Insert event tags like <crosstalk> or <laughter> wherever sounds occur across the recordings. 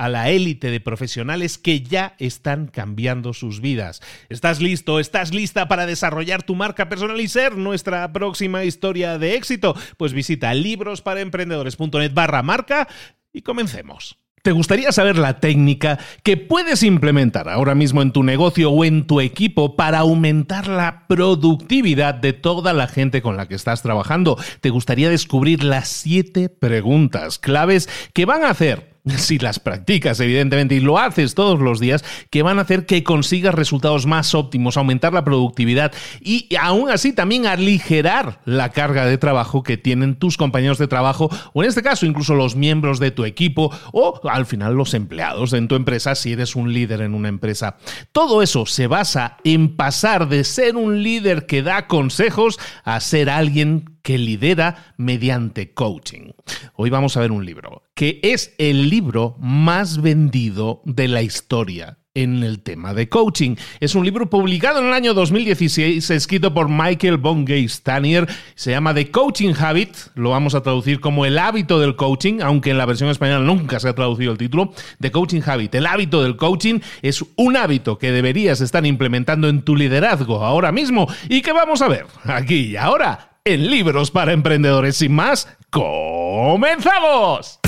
a la élite de profesionales que ya están cambiando sus vidas. ¿Estás listo? ¿Estás lista para desarrollar tu marca personal y ser nuestra próxima historia de éxito? Pues visita librosparaemprendedores.net barra marca y comencemos. ¿Te gustaría saber la técnica que puedes implementar ahora mismo en tu negocio o en tu equipo para aumentar la productividad de toda la gente con la que estás trabajando? ¿Te gustaría descubrir las siete preguntas claves que van a hacer <laughs> si las practicas, evidentemente, y lo haces todos los días, que van a hacer que consigas resultados más óptimos, aumentar la productividad y aún así también aligerar la carga de trabajo que tienen tus compañeros de trabajo, o en este caso incluso los miembros de tu equipo, o al final los empleados en tu empresa si eres un líder en una empresa. Todo eso se basa en pasar de ser un líder que da consejos a ser alguien que lidera mediante coaching. Hoy vamos a ver un libro que es el libro más vendido de la historia en el tema de coaching. Es un libro publicado en el año 2016, escrito por Michael von Stanier. Se llama The Coaching Habit. Lo vamos a traducir como el hábito del coaching, aunque en la versión española nunca se ha traducido el título. The Coaching Habit. El hábito del coaching es un hábito que deberías estar implementando en tu liderazgo ahora mismo y que vamos a ver aquí y ahora en Libros para Emprendedores. Sin más, ¡comenzamos!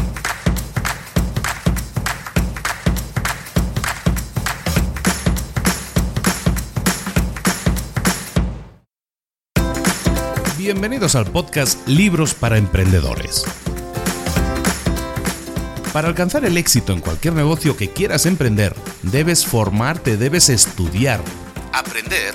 Bienvenidos al podcast Libros para Emprendedores. Para alcanzar el éxito en cualquier negocio que quieras emprender, debes formarte, debes estudiar, aprender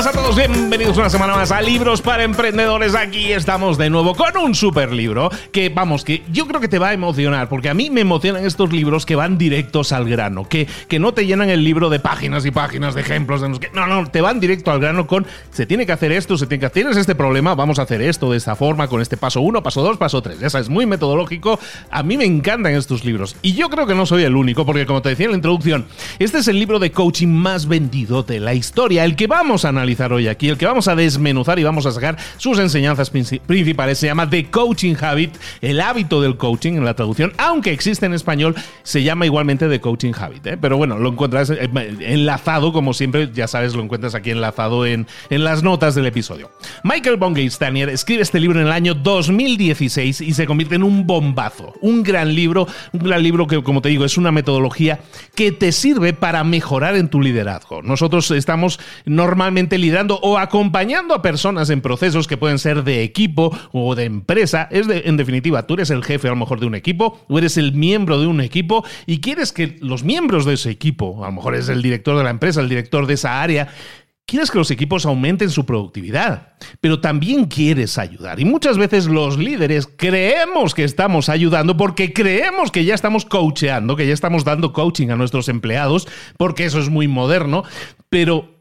Hola a todos, bienvenidos una semana más a Libros para Emprendedores. Aquí estamos de nuevo con un super libro que, vamos, que yo creo que te va a emocionar, porque a mí me emocionan estos libros que van directos al grano, que, que no te llenan el libro de páginas y páginas de ejemplos. De no, no, te van directo al grano con se tiene que hacer esto, se tiene que hacer tienes este problema, vamos a hacer esto de esta forma, con este paso 1, paso 2, paso 3. Esa es muy metodológico. A mí me encantan estos libros. Y yo creo que no soy el único, porque como te decía en la introducción, este es el libro de coaching más vendido de la historia, el que vamos a analizar analizar hoy aquí, el que vamos a desmenuzar y vamos a sacar sus enseñanzas principales, se llama The Coaching Habit, el hábito del coaching en la traducción, aunque existe en español, se llama igualmente The Coaching Habit. ¿eh? Pero bueno, lo encuentras eh, enlazado, como siempre, ya sabes, lo encuentras aquí enlazado en, en las notas del episodio. Michael von Stanier escribe este libro en el año 2016 y se convierte en un bombazo, un gran libro, un gran libro que, como te digo, es una metodología que te sirve para mejorar en tu liderazgo. Nosotros estamos normalmente liderando o acompañando a personas en procesos que pueden ser de equipo o de empresa. Es en definitiva, tú eres el jefe a lo mejor de un equipo o eres el miembro de un equipo y quieres que los miembros de ese equipo, a lo mejor es el director de la empresa, el director de esa área, Quieres que los equipos aumenten su productividad, pero también quieres ayudar. Y muchas veces los líderes creemos que estamos ayudando porque creemos que ya estamos coacheando, que ya estamos dando coaching a nuestros empleados, porque eso es muy moderno, pero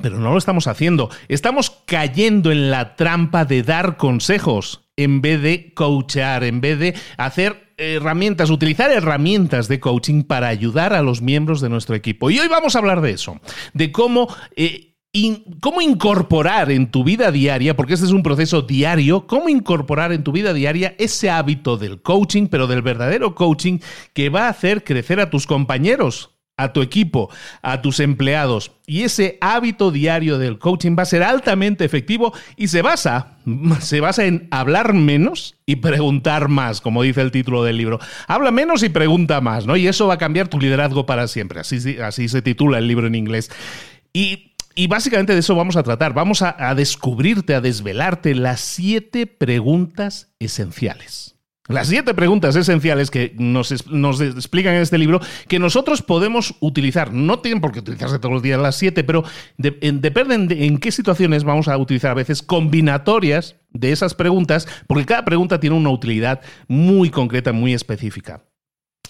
pero no lo estamos haciendo. Estamos cayendo en la trampa de dar consejos en vez de coachear, en vez de hacer herramientas, utilizar herramientas de coaching para ayudar a los miembros de nuestro equipo. Y hoy vamos a hablar de eso, de cómo eh, cómo incorporar en tu vida diaria, porque este es un proceso diario, cómo incorporar en tu vida diaria ese hábito del coaching, pero del verdadero coaching que va a hacer crecer a tus compañeros, a tu equipo, a tus empleados. Y ese hábito diario del coaching va a ser altamente efectivo y se basa, <laughs> se basa en hablar menos y preguntar más, como dice el título del libro. Habla menos y pregunta más, ¿no? Y eso va a cambiar tu liderazgo para siempre. Así, así se titula el libro en inglés. Y y básicamente de eso vamos a tratar. Vamos a, descubrirte, a desvelarte las siete preguntas esenciales. Las siete preguntas esenciales que nos, explican en este libro que nosotros podemos utilizar. No tienen por qué utilizarse todos los días las siete, pero dependen de en qué situaciones vamos a utilizar a veces combinatorias de esas preguntas, porque cada pregunta tiene una utilidad muy concreta, muy específica.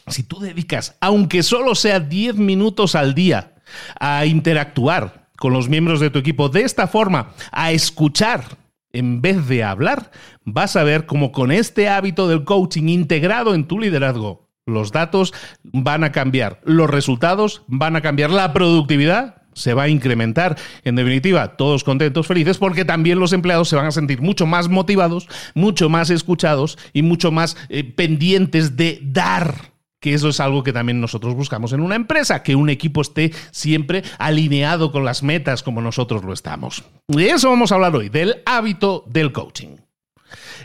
Si tú dedicas, aunque solo sea 10 minutos al día, a interactuar con los miembros de tu equipo de esta forma, a escuchar en vez de hablar, vas a ver cómo con este hábito del coaching integrado en tu liderazgo, los datos van a cambiar, los resultados van a cambiar, la productividad se va a incrementar. En definitiva, todos contentos, felices, porque también los empleados se van a sentir mucho más motivados, mucho más escuchados y mucho más eh, pendientes de dar que eso es algo que también nosotros buscamos en una empresa, que un equipo esté siempre alineado con las metas como nosotros lo estamos. De eso vamos a hablar hoy, del hábito del coaching.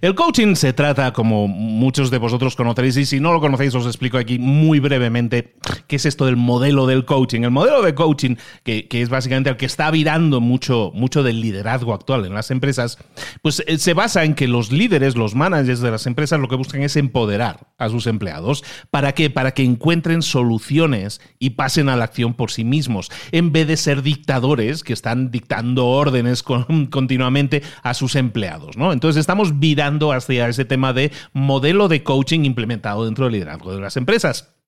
El coaching se trata, como muchos de vosotros conoceréis, y si no lo conocéis os explico aquí muy brevemente qué es esto del modelo del coaching. El modelo de coaching, que, es básicamente el que está virando mucho, mucho del liderazgo actual en las empresas, pues eh, se basa en que los líderes, los managers de las empresas, lo que buscan es empoderar a sus empleados. ¿Para qué? Para que encuentren soluciones y pasen a la acción por sí mismos, en vez de ser dictadores que están dictando órdenes <laughs> continuamente a sus empleados. Entonces estamos virando hacia ese tema de modelo de coaching implementado dentro del liderazgo de las empresas.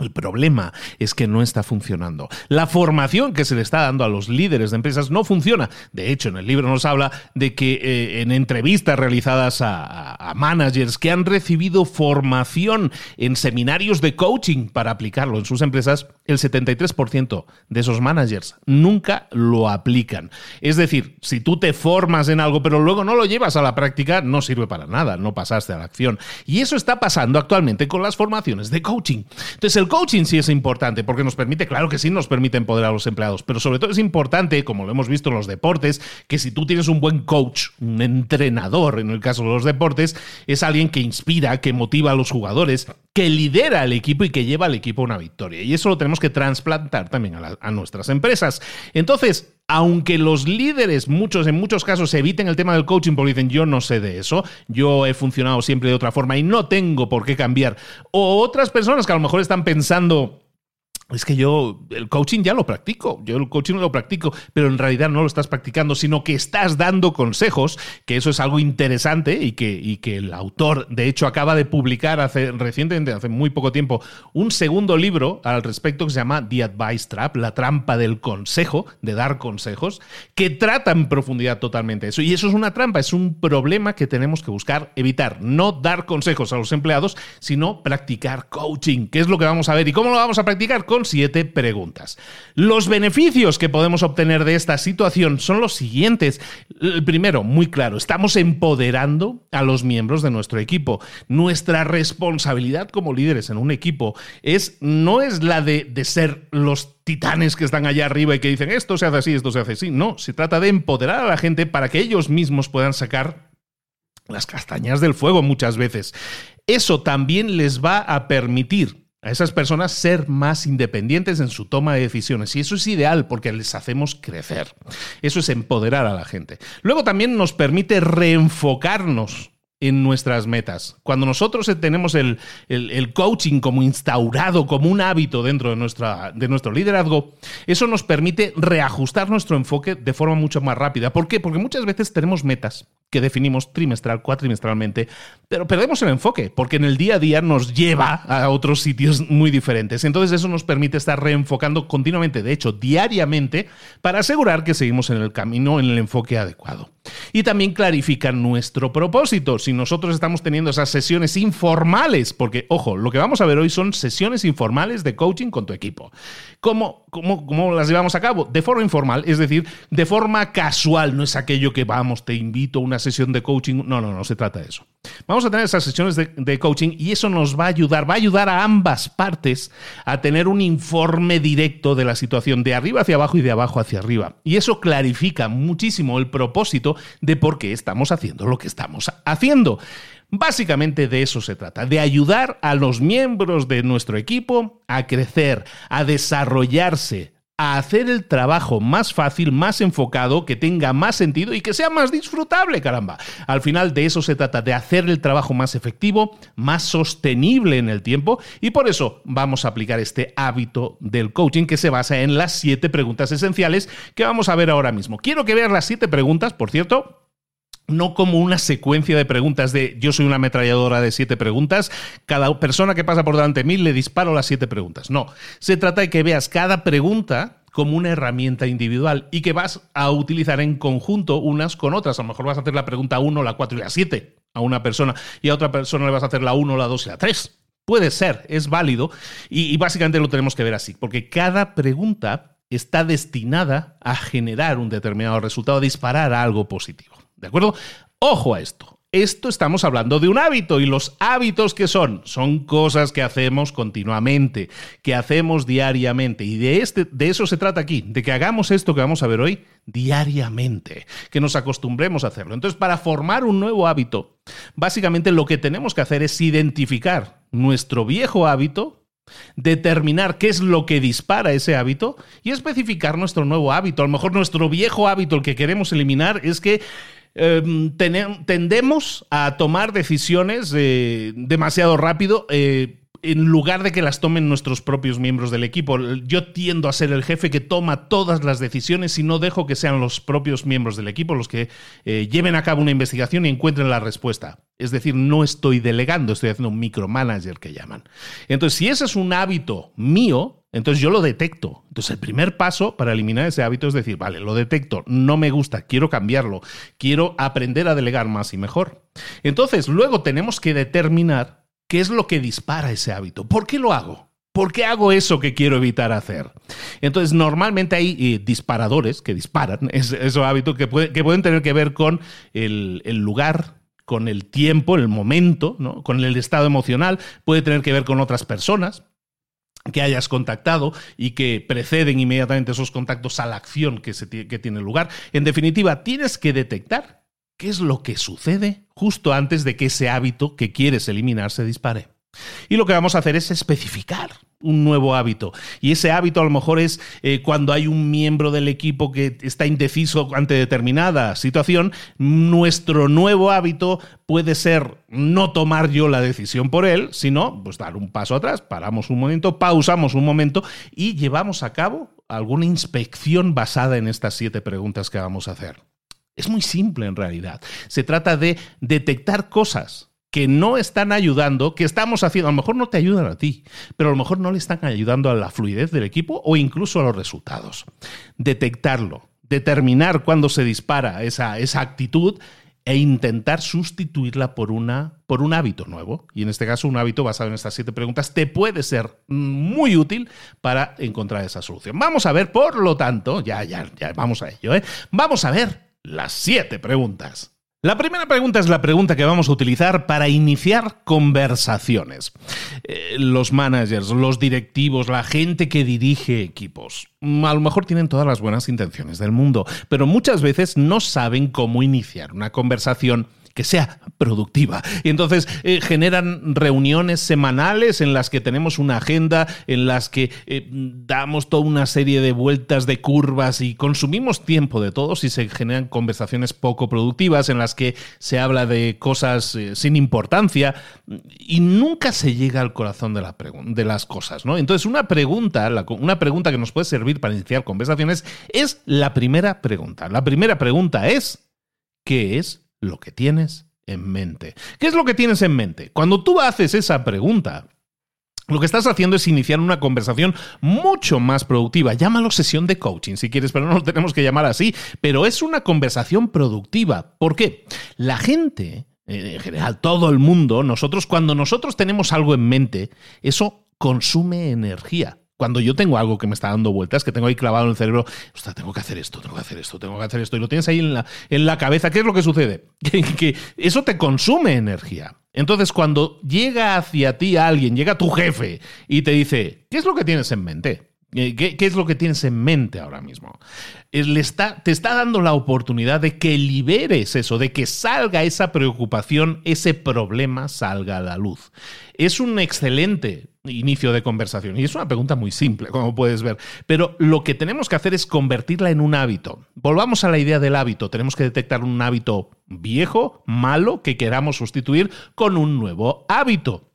El problema es que no está funcionando. La formación que se le está dando a los líderes de empresas no funciona. De hecho, en el libro nos habla de que eh, en entrevistas realizadas a, managers que han recibido formación en seminarios de coaching para aplicarlo en sus empresas, el 73% de esos managers nunca lo aplican. Es decir, si tú te formas en algo pero luego no lo llevas a la práctica, no sirve para nada, no pasaste a la acción. Y eso está pasando actualmente con las formaciones de coaching. Entonces, el coaching sí es importante porque nos permite, claro que sí, nos permite empoderar a los empleados, pero sobre todo es importante, como lo hemos visto en los deportes, que si tú tienes un buen coach, un entrenador en el caso de los deportes, es alguien que inspira, que motiva a los jugadores, que lidera al equipo y que lleva al equipo a una victoria. Y eso lo tenemos que trasplantar también a, a nuestras empresas. Entonces, aunque los líderes, muchos en muchos casos, eviten el tema del coaching porque dicen yo no sé de eso, yo he funcionado siempre de otra forma y no tengo por qué cambiar. O otras personas que a lo mejor están pensando, es que yo el coaching ya lo practico, yo el coaching lo practico, pero en realidad no lo estás practicando, sino que estás dando consejos, que eso es algo interesante y que, y que el autor, de hecho, acaba de publicar hace, recientemente, hace muy poco tiempo, un segundo libro al respecto que se llama The Advice Trap, la trampa del consejo, de dar consejos, que trata en profundidad totalmente eso. Y eso es una trampa, es un problema que tenemos que buscar evitar, no dar consejos a los empleados, sino practicar coaching, que es lo que vamos a ver. ¿Y cómo lo vamos a practicar? Con siete preguntas. Los beneficios que podemos obtener de esta situación son los siguientes. El primero, muy claro, estamos empoderando a los miembros de nuestro equipo. Nuestra responsabilidad como líderes en un equipo es, no es la de, de ser los titanes que están allá arriba y que dicen esto se hace así, esto se hace así. No, se trata de empoderar a la gente para que ellos mismos puedan sacar las castañas del fuego muchas veces. Eso también les va a permitir a esas personas ser más independientes en su toma de decisiones. Y eso es ideal porque les hacemos crecer. Eso es empoderar a la gente. Luego también nos permite reenfocarnos en nuestras metas. Cuando nosotros tenemos el, coaching como instaurado, como un hábito dentro de, nuestra, de nuestro liderazgo, eso nos permite reajustar nuestro enfoque de forma mucho más rápida. ¿Por qué? Porque muchas veces tenemos metas que definimos trimestral, cuatrimestralmente, pero perdemos el enfoque, porque en el día a día nos lleva a otros sitios muy diferentes. Entonces eso nos permite estar reenfocando continuamente, de hecho, diariamente, para asegurar que seguimos en el camino, en el enfoque adecuado. Y también clarifica nuestro propósito. Si nosotros estamos teniendo esas sesiones informales, porque, ojo, lo que vamos a ver hoy son sesiones informales de coaching con tu equipo. ¿Cómo, cómo, cómo las llevamos a cabo? De forma informal, es decir, de forma casual. No es aquello que vamos, te invito a una sesión de coaching. No, no, no se trata de eso. Vamos a tener esas sesiones de, coaching y eso nos va a ayudar, va a ayudar a ambas partes a tener un informe directo de la situación de arriba hacia abajo y de abajo hacia arriba. Y eso clarifica muchísimo el propósito de por qué estamos haciendo lo que estamos haciendo. Básicamente de eso se trata, de ayudar a los miembros de nuestro equipo a crecer, a desarrollarse, a hacer el trabajo más fácil, más enfocado, que tenga más sentido y que sea más disfrutable, caramba. Al final de eso se trata, de hacer el trabajo más efectivo, más sostenible en el tiempo y por eso vamos a aplicar este hábito del coaching que se basa en las siete preguntas esenciales que vamos a ver ahora mismo. Quiero que veas las siete preguntas, por cierto, no como una secuencia de preguntas de yo soy una ametralladora de siete preguntas, cada persona que pasa por delante de mí le disparo las siete preguntas. No, se trata de que veas cada pregunta como una herramienta individual y que vas a utilizar en conjunto unas con otras. A lo mejor vas a hacer la pregunta 1, la 4 y la 7 a una persona y a otra persona le vas a hacer la 1, la 2 y la 3. Puede ser, es válido y, y básicamente lo tenemos que ver así, porque cada pregunta está destinada a generar un determinado resultado, a disparar algo positivo. ¿De acuerdo? Ojo a esto. Esto estamos hablando de un hábito y los hábitos que son son cosas que hacemos continuamente, que hacemos diariamente y de este de eso se trata aquí, de que hagamos esto que vamos a ver hoy diariamente, que nos acostumbremos a hacerlo. Entonces, para formar un nuevo hábito, básicamente lo que tenemos que hacer es identificar nuestro viejo hábito determinar qué es lo que dispara ese hábito y especificar nuestro nuevo hábito. A lo mejor nuestro viejo hábito, el que queremos eliminar, es que Em, tendemos a tomar decisiones eh, demasiado rápido. Eh, en lugar de que las tomen nuestros propios miembros del equipo. Yo tiendo a ser el jefe que toma todas las decisiones y no dejo que sean los propios miembros del equipo los que eh, lleven a cabo una investigación y encuentren la respuesta. Es decir, no estoy delegando, estoy haciendo un micromanager que llaman. Entonces, si ese es un hábito mío, entonces yo lo detecto. Entonces el primer paso para eliminar ese hábito es decir, vale, lo detecto, no me gusta, quiero cambiarlo, quiero aprender a delegar más y mejor. Entonces luego tenemos que determinar qué es lo que dispara ese hábito. ¿Por qué lo hago? ¿Por qué hago eso que quiero evitar hacer? Entonces, normalmente hay eh, disparadores que disparan <laughs> esos hábitos que, pueden tener que ver con el, lugar, con el tiempo, el momento, con el estado emocional, puede tener que ver con otras personas, que hayas contactado y que preceden inmediatamente esos contactos a la acción que tiene lugar. En definitiva, tienes que detectar qué es lo que sucede justo antes de que ese hábito que quieres eliminar se dispare. Y lo que vamos a hacer es especificar un nuevo hábito. Y ese hábito a lo mejor es eh, cuando hay un miembro del equipo que está indeciso ante determinada situación, nuestro nuevo hábito puede ser no tomar yo la decisión por él, sino pues dar un paso atrás, paramos un momento, pausamos un momento y llevamos a cabo alguna inspección basada en estas siete preguntas que vamos a hacer. Es muy simple en realidad. Se trata de detectar cosas que no están ayudando, que estamos haciendo, a lo mejor no te ayudan a ti, pero a lo mejor no le están ayudando a la fluidez del equipo o incluso a los resultados. Detectarlo, determinar cuándo se dispara esa, esa actitud e intentar sustituirla por, una, por un hábito nuevo. Y en este caso, un hábito basado en estas siete preguntas te puede ser muy útil para encontrar esa solución. Vamos a ver, por lo tanto, ya, ya, ya, vamos a ello, ¿eh? Vamos a ver las siete preguntas. La primera pregunta es la pregunta que vamos a utilizar para iniciar conversaciones. Eh, los managers, los directivos, la gente que dirige equipos, mm, a lo mejor tienen todas las buenas intenciones del mundo, pero muchas veces no saben cómo iniciar una conversación que sea productiva. Y entonces eh, generan reuniones semanales en las que tenemos una agenda, en las que eh, damos toda una serie de vueltas de curvas y consumimos tiempo de todos y se generan conversaciones poco productivas en las que se habla de cosas eh, sin importancia y nunca se llega al corazón de, la de las cosas. ¿no? Entonces una pregunta, una pregunta que nos puede servir para iniciar conversaciones es la primera pregunta. La primera pregunta es, ¿qué es lo que tienes en mente. ¿Qué es lo que tienes en mente? Cuando tú haces esa pregunta, lo que estás haciendo es iniciar una conversación mucho más productiva. Llámalo sesión de coaching si quieres, pero no lo tenemos que llamar así. Pero es una conversación productiva. ¿Por qué? La gente, eh, en general, todo el mundo, nosotros, cuando nosotros tenemos algo en mente, eso consume energía cuando yo tengo algo que me está dando vueltas, que tengo ahí clavado en el cerebro, ostras, tengo que hacer esto, tengo que hacer esto, tengo que hacer esto, y lo tienes ahí en la, en la cabeza, ¿qué es lo que sucede? <laughs> que, eso te consume energía. Entonces, cuando llega hacia ti alguien, llega tu jefe y te dice, ¿qué es lo que tienes en mente? ¿Qué, ¿Qué, es lo que tienes en mente ahora mismo? Le está, te está dando la oportunidad de que liberes eso, de que salga esa preocupación, ese problema salga a la luz. Es un excelente inicio de conversación. Y es una pregunta muy simple, como puedes ver. Pero lo que tenemos que hacer es convertirla en un hábito. Volvamos a la idea del hábito. Tenemos que detectar un hábito viejo, malo, que queramos sustituir con un nuevo hábito.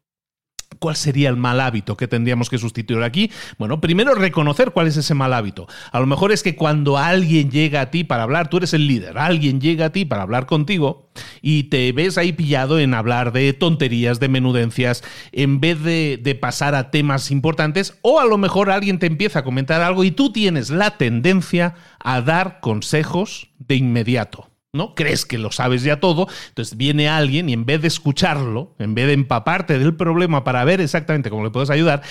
¿Cuál sería el mal hábito que tendríamos que sustituir aquí? Bueno, primero reconocer cuál es ese mal hábito. A lo mejor es que cuando alguien llega a ti para hablar, tú eres el líder, alguien llega a ti para hablar contigo y te ves ahí pillado en hablar de tonterías, de menudencias, en vez de, de pasar a temas importantes, o a lo mejor alguien te empieza a comentar algo y tú tienes la tendencia a dar consejos de inmediato. ¿No? Crees que lo sabes ya todo, entonces viene alguien y en vez de escucharlo, en vez de empaparte del problema para ver exactamente cómo le puedes ayudar,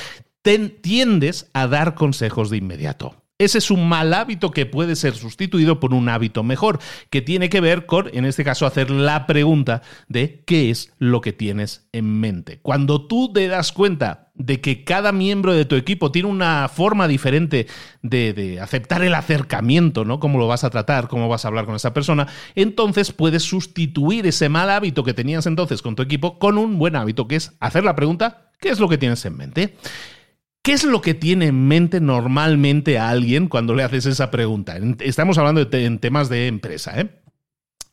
tiendes a dar consejos de inmediato. Ese es un mal hábito que puede ser sustituido por un hábito mejor, que tiene que ver con, en este caso, hacer la pregunta de qué es lo que tienes en mente. Cuando tú te das cuenta de que cada miembro de tu equipo tiene una forma diferente de, aceptar el acercamiento, ¿no? Cómo lo vas a tratar, cómo vas a hablar con esa persona, entonces puedes sustituir ese mal hábito que tenías entonces con tu equipo con un buen hábito, que es hacer la pregunta, ¿qué es lo que tienes en mente? ¿Qué es lo que tiene en mente normalmente a alguien cuando le haces esa pregunta? Estamos hablando en temas de empresa, ¿eh?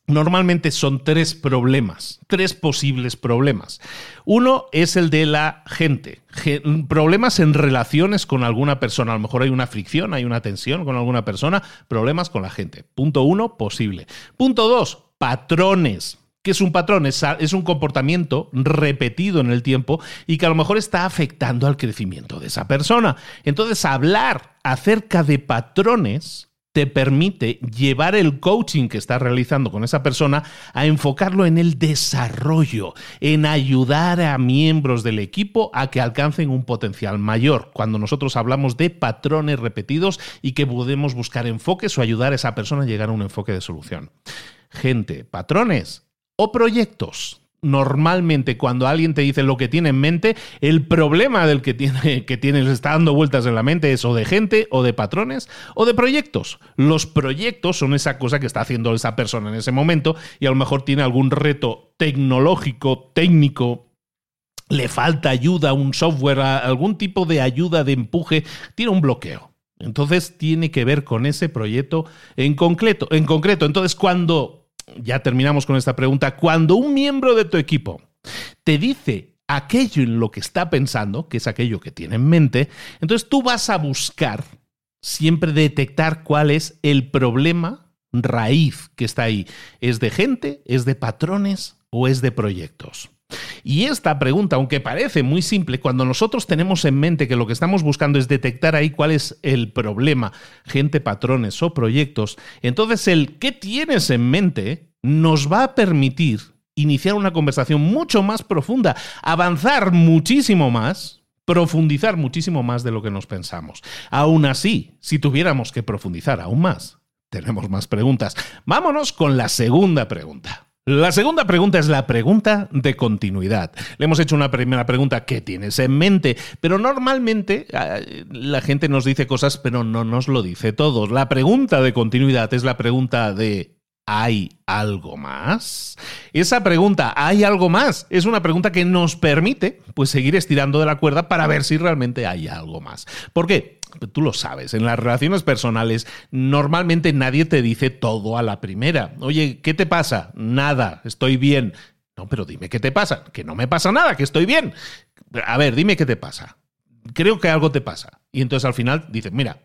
Normalmente son tres problemas, tres posibles problemas. Uno es el de la gente, problemas en relaciones con alguna persona. A lo mejor hay una fricción, hay una tensión con alguna persona, problemas con la gente. Punto uno, posible. Punto dos, patrones. ¿Qué es un patrón? Es, es, un comportamiento repetido en el tiempo y que a lo mejor está afectando al crecimiento de esa persona. Entonces, hablar acerca de patrones te permite llevar el coaching que estás realizando con esa persona a enfocarlo en el desarrollo, en ayudar a miembros del equipo a que alcancen un potencial mayor. Cuando nosotros hablamos de patrones repetidos y que podemos buscar enfoques o ayudar a esa persona a llegar a un enfoque de solución. Gente, patrones o proyectos. Normalmente cuando alguien te dice lo que tiene en mente, el problema del que tiene, <laughs> que tiene, está dando vueltas en la mente es o de gente, o de patrones, o de proyectos. Los proyectos son esa cosa que está haciendo esa persona en ese momento y a lo mejor tiene algún reto tecnológico, técnico, le falta ayuda, un software, algún tipo de ayuda de empuje, tiene un bloqueo. Entonces tiene que ver con ese proyecto en concreto. En concreto. Entonces, cuando ya terminamos con esta pregunta, cuando un miembro de tu equipo te dice aquello en lo que está pensando, que es aquello que tiene en mente, entonces tú vas a buscar siempre detectar cuál es el problema raíz que está ahí. ¿Es de gente, es de patrones o es de proyectos? Y esta pregunta, aunque parece muy simple, cuando nosotros tenemos en mente que lo que estamos buscando es detectar ahí cuál es el problema, gente, patrones o proyectos, entonces el ¿qué tienes en mente? nos va a permitir iniciar una conversación mucho más profunda, avanzar muchísimo más, profundizar muchísimo más de lo que nos pensamos. Aún así, si tuviéramos que profundizar aún más, tenemos más preguntas. Vámonos con la segunda pregunta. La segunda pregunta es la pregunta de continuidad. Le hemos hecho una primera pregunta, ¿qué tienes en mente? Pero normalmente ah, la gente nos dice cosas, pero no nos lo dice todo. La pregunta de continuidad es la pregunta de ¿Hay algo más? Esa pregunta, ¿hay algo más? Es una pregunta que nos permite pues, seguir estirando de la cuerda para ver si realmente hay algo más. ¿Por qué? Tú lo sabes, en las relaciones personales normalmente nadie te dice todo a la primera. Oye, ¿qué te pasa? Nada, estoy bien. No, pero dime qué te pasa. Que no me pasa nada, que estoy bien. A ver, dime qué te pasa creo que algo te pasa. Y entonces al final dices, mira,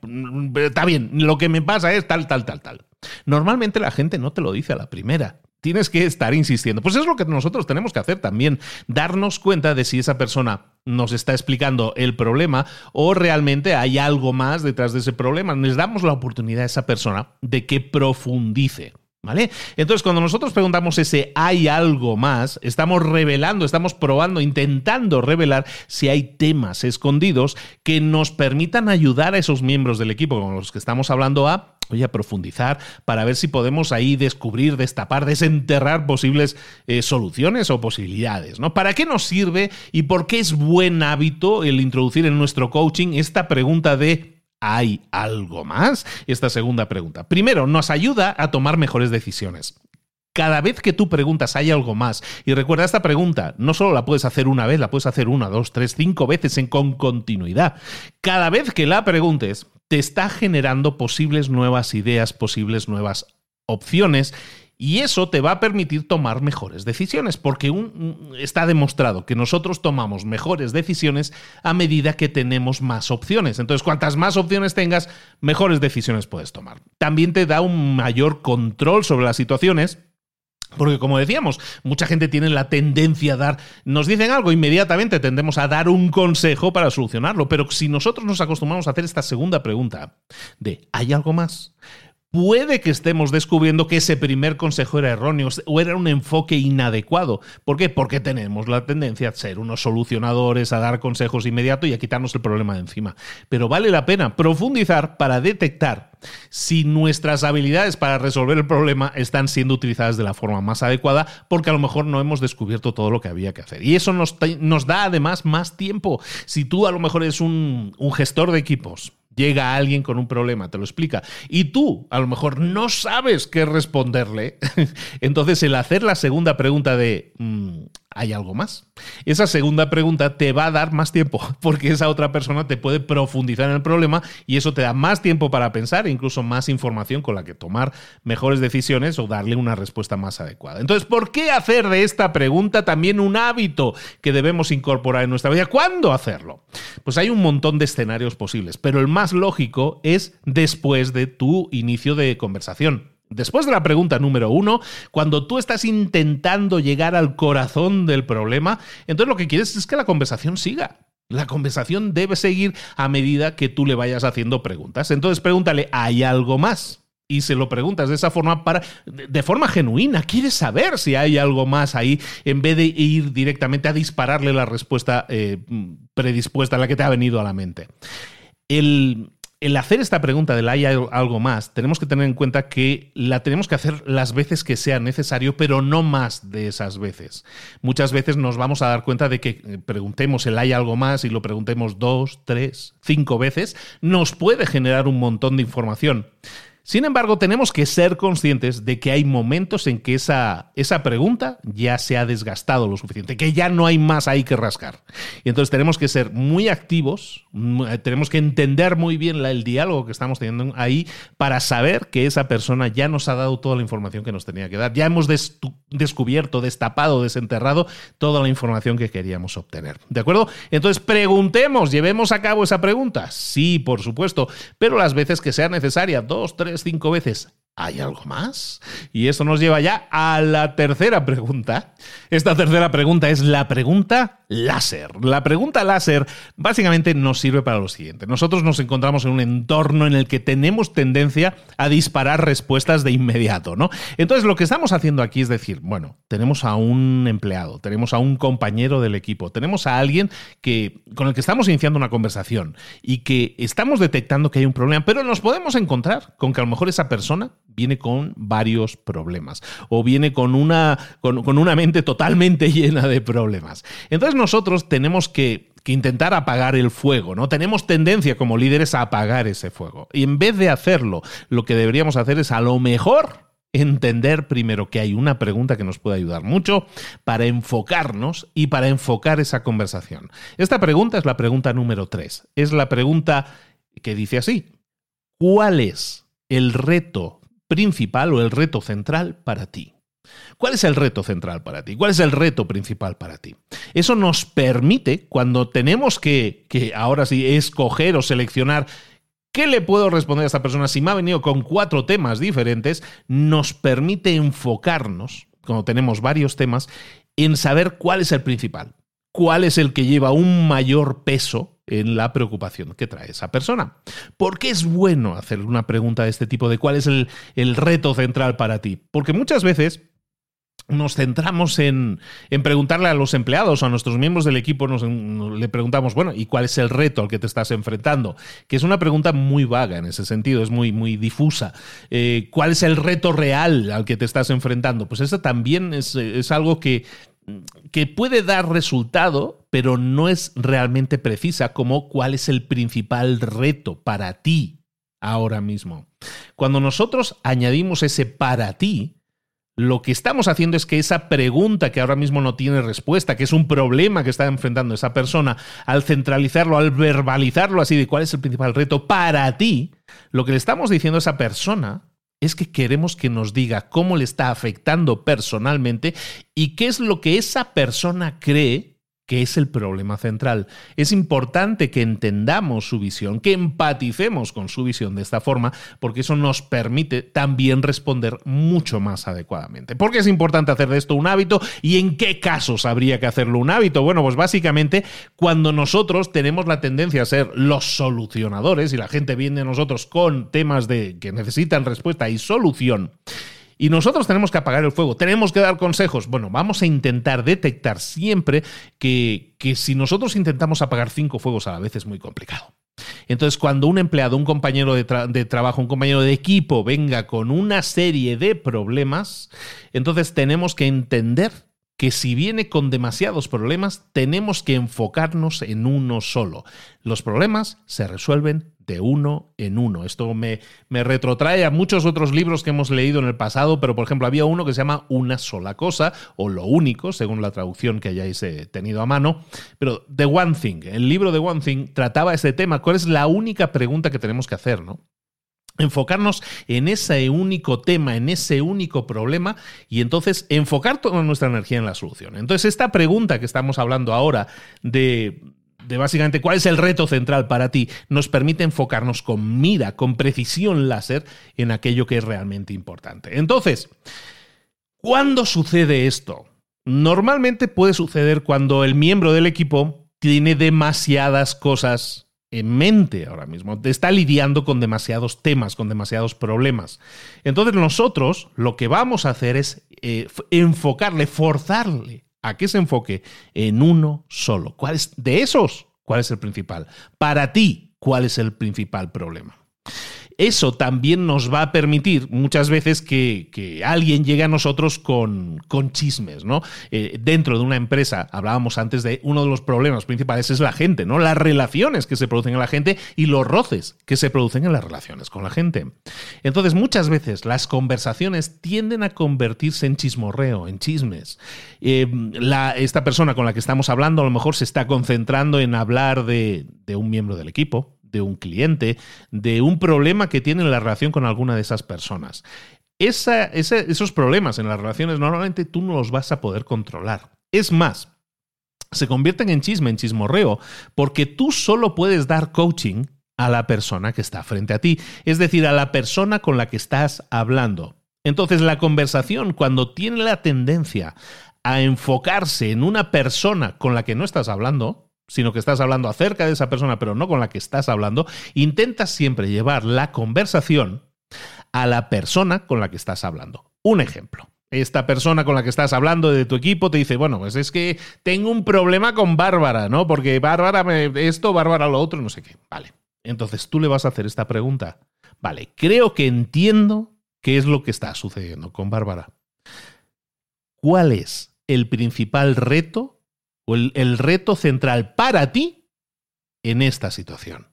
está bien, lo que me pasa es tal, tal, tal, tal. Normalmente la gente no te lo dice a la primera. Tienes que estar insistiendo. Pues es lo que nosotros tenemos que hacer también, darnos cuenta de si esa persona nos está explicando el problema o realmente hay algo más detrás de ese problema. Les damos la oportunidad a esa persona de que profundice. ¿Vale? Entonces, cuando nosotros preguntamos ese hay algo más, estamos revelando, estamos probando, intentando revelar si hay temas escondidos que nos permitan ayudar a esos miembros del equipo con los que estamos hablando a a profundizar para ver si podemos ahí descubrir, destapar, desenterrar posibles eh, soluciones o posibilidades. ¿no? ¿Para qué nos sirve y por qué es buen hábito el introducir en nuestro coaching esta pregunta de ¿Hay algo más? Esta segunda pregunta. Primero, nos ayuda a tomar mejores decisiones. Cada vez que tú preguntas, ¿hay algo más? Y recuerda, esta pregunta no solo la puedes hacer una vez, la puedes hacer una, dos, tres, cinco veces en, con continuidad. Cada vez que la preguntes, te está generando posibles nuevas ideas, posibles nuevas opciones y eso te va a permitir tomar mejores decisiones, porque está demostrado que nosotros tomamos mejores decisiones a medida que tenemos más opciones. Entonces, cuantas más opciones tengas, mejores decisiones puedes tomar. También te da un mayor control sobre las situaciones. Porque como decíamos, mucha gente tiene la tendencia a dar, nos dicen algo, inmediatamente tendemos a dar un consejo para solucionarlo, pero si nosotros nos acostumbramos a hacer esta segunda pregunta de ¿hay algo más? Puede que estemos descubriendo que ese primer consejo era erróneo o era un enfoque inadecuado. ¿Por qué? Porque tenemos la tendencia a ser unos solucionadores, a dar consejos inmediatos y a quitarnos el problema de encima. Pero vale la pena profundizar para detectar si nuestras habilidades para resolver el problema están siendo utilizadas de la forma más adecuada, porque a lo mejor no hemos descubierto todo lo que había que hacer. Y eso nos, da además más tiempo. Si tú a lo mejor eres un gestor de equipos, llega alguien con un problema, te lo explica, y tú a lo mejor no sabes qué responderle, <laughs> entonces el hacer la segunda pregunta de, mm, ¿hay algo más? Esa segunda pregunta te va a dar más tiempo, <laughs> porque esa otra persona te puede profundizar en el problema y eso te da más tiempo para pensar e incluso más información con la que tomar mejores decisiones o darle una respuesta más adecuada. Entonces, ¿por qué hacer de esta pregunta también un hábito que debemos incorporar en nuestra vida? ¿Cuándo hacerlo? Pues hay un montón de escenarios posibles, pero el más lógico es después de tu inicio de conversación. Después de la pregunta número uno, cuando tú estás intentando llegar al corazón del problema, entonces lo que quieres es que la conversación siga. La conversación debe seguir a medida que tú le vayas haciendo preguntas. Entonces pregúntale, ¿hay algo más? y se lo preguntas de esa forma para de forma genuina, quieres saber si hay algo más ahí en vez de ir directamente a dispararle la respuesta eh, predispuesta a la que te ha venido a la mente. El, el hacer esta pregunta del hay algo más, tenemos que tener en cuenta que la tenemos que hacer las veces que sea necesario, pero no más de esas veces. Muchas veces nos vamos a dar cuenta de que eh, preguntemos el hay algo más y lo preguntemos dos, tres, cinco veces, nos puede generar un montón de información. Sin embargo, tenemos que ser conscientes de que hay momentos en que esa, esa pregunta ya se ha desgastado lo suficiente, que ya no hay más ahí que rascar. Y entonces tenemos que ser muy activos, eh, tenemos que entender muy bien el diálogo que estamos teniendo ahí para saber que esa persona ya nos ha dado toda la información que nos tenía que dar. Ya hemos descubierto, destapado, desenterrado toda la información que queríamos obtener. ¿De acuerdo? Entonces preguntemos, llevemos a cabo esa pregunta. Sí, por supuesto, pero las veces que sea necesaria, dos, tres, cinco veces. ¿Hay algo más? Y eso nos lleva ya a la tercera pregunta. Esta tercera pregunta es la pregunta láser. La pregunta láser básicamente nos sirve para lo siguiente. Nosotros nos encontramos en un entorno en el que tenemos tendencia a disparar respuestas de inmediato, ¿no? Entonces lo que estamos haciendo aquí es decir, bueno, tenemos a un empleado, tenemos a un compañero del equipo, tenemos a alguien que con el que estamos iniciando una conversación y que estamos detectando que hay un problema, pero nos podemos encontrar con que a lo mejor esa persona viene con varios problemas o viene con una, con, una mente totalmente <laughs> llena de problemas. Entonces nosotros tenemos que, intentar apagar el fuego, ¿no? Tenemos tendencia como líderes a apagar ese fuego. Y en vez de hacerlo, lo que deberíamos hacer es a lo mejor entender primero que hay una pregunta que nos puede ayudar mucho para enfocarnos y para enfocar esa conversación. Esta pregunta es la pregunta número 3. Es la pregunta que dice así. ¿Cuál es el reto principal o el reto central para ti? ¿Cuál es el reto central para ti? ¿Cuál es el reto principal para ti? Eso nos permite, cuando tenemos que, que ahora sí, escoger o seleccionar qué le puedo responder a esta persona si me ha venido con cuatro temas diferentes, nos permite enfocarnos, cuando tenemos varios temas, en saber cuál es el principal, cuál es el que lleva un mayor peso en la preocupación que trae esa persona. ¿Por qué es bueno hacer una pregunta de este tipo de cuál es el, reto central para ti? Porque muchas veces nos centramos en, preguntarle a los empleados o a nuestros miembros del equipo, nos, le preguntamos, bueno, ¿y cuál es el reto al que te estás enfrentando? Que es una pregunta muy vaga en ese sentido, es muy, muy difusa. Eh, ¿Cuál es el reto real al que te estás enfrentando? Pues eso también es, es algo que que puede dar resultado, pero no es realmente precisa como cuál es el principal reto para ti ahora mismo. Cuando nosotros añadimos ese para ti, lo que estamos haciendo es que esa pregunta que ahora mismo no tiene respuesta, que es un problema que está enfrentando esa persona, al centralizarlo, al verbalizarlo así de cuál es el principal reto para ti, lo que le estamos diciendo a esa persona es que queremos que nos diga cómo le está afectando personalmente y qué es lo que esa persona cree que es el problema central. Es importante que entendamos su visión, que empaticemos con su visión de esta forma, porque eso nos permite también responder mucho más adecuadamente. ¿Por qué es importante hacer de esto un hábito y en qué casos habría que hacerlo un hábito? Bueno, pues básicamente cuando nosotros tenemos la tendencia a ser los solucionadores y la gente viene a nosotros con temas de que necesitan respuesta y solución, y nosotros tenemos que apagar el fuego, tenemos que dar consejos. Bueno, vamos a intentar detectar siempre que, que si nosotros intentamos apagar cinco fuegos a la vez es muy complicado. Entonces, cuando un empleado, un compañero de, de, trabajo, un compañero de equipo venga con una serie de problemas, entonces tenemos que entender que si viene con demasiados problemas, tenemos que enfocarnos en uno solo. Los problemas se resuelven de uno en uno. Esto me, me, retrotrae a muchos otros libros que hemos leído en el pasado, pero por ejemplo había uno que se llama Una sola cosa, o Lo único, según la traducción que hayáis eh, tenido a mano. Pero The One Thing, el libro de One Thing trataba este tema. ¿Cuál es la única pregunta que tenemos que hacer? ¿no? enfocarnos en ese único tema, en ese único problema y entonces enfocar toda nuestra energía en la solución. Entonces, esta pregunta que estamos hablando ahora de de básicamente cuál es el reto central para ti, nos permite enfocarnos con mira, con precisión láser en aquello que es realmente importante. Entonces, ¿cuándo sucede esto? Normalmente puede suceder cuando el miembro del equipo tiene demasiadas cosas en mente ahora mismo, está lidiando con demasiados temas, con demasiados problemas. Entonces nosotros lo que vamos a hacer es eh, enfocarle, forzarle a que se enfoque en uno solo. ¿Cuál es de esos? ¿Cuál es el principal? Para ti, ¿cuál es el principal problema? Eso también nos va a permitir muchas veces que, alguien llegue a nosotros con, con chismes, ¿no? Eh, dentro de una empresa, hablábamos antes de uno de los problemas principales es la gente, ¿no? Las relaciones que se producen en la gente y los roces que se producen en las relaciones con la gente. Entonces, muchas veces las conversaciones tienden a convertirse en chismorreo, en chismes. Eh, esta persona con la que estamos hablando a lo mejor se está concentrando en hablar de un miembro del equipo, de un cliente, de un problema que tiene en la relación con alguna de esas personas. esos problemas en las relaciones normalmente tú no los vas a poder controlar. Es más, se convierten en chisme, en chismorreo, porque tú solo puedes dar coaching a la persona que está frente a ti, es decir, a la persona con la que estás hablando. Entonces la conversación, cuando tiene la tendencia a enfocarse en una persona con la que no estás hablando, sino que estás hablando acerca de esa persona, pero no con la que estás hablando, intentas siempre llevar la conversación a la persona con la que estás hablando. Un ejemplo. Esta persona con la que estás hablando de tu equipo te dice, bueno, pues es que tengo un problema con Bárbara, ¿no? Porque Bárbara me esto, Bárbara lo otro, no sé qué. Vale. Entonces tú le vas a hacer esta pregunta. Vale, creo que entiendo qué es lo que está sucediendo con Bárbara. ¿Cuál es el principal reto o el, reto central para ti en esta situación?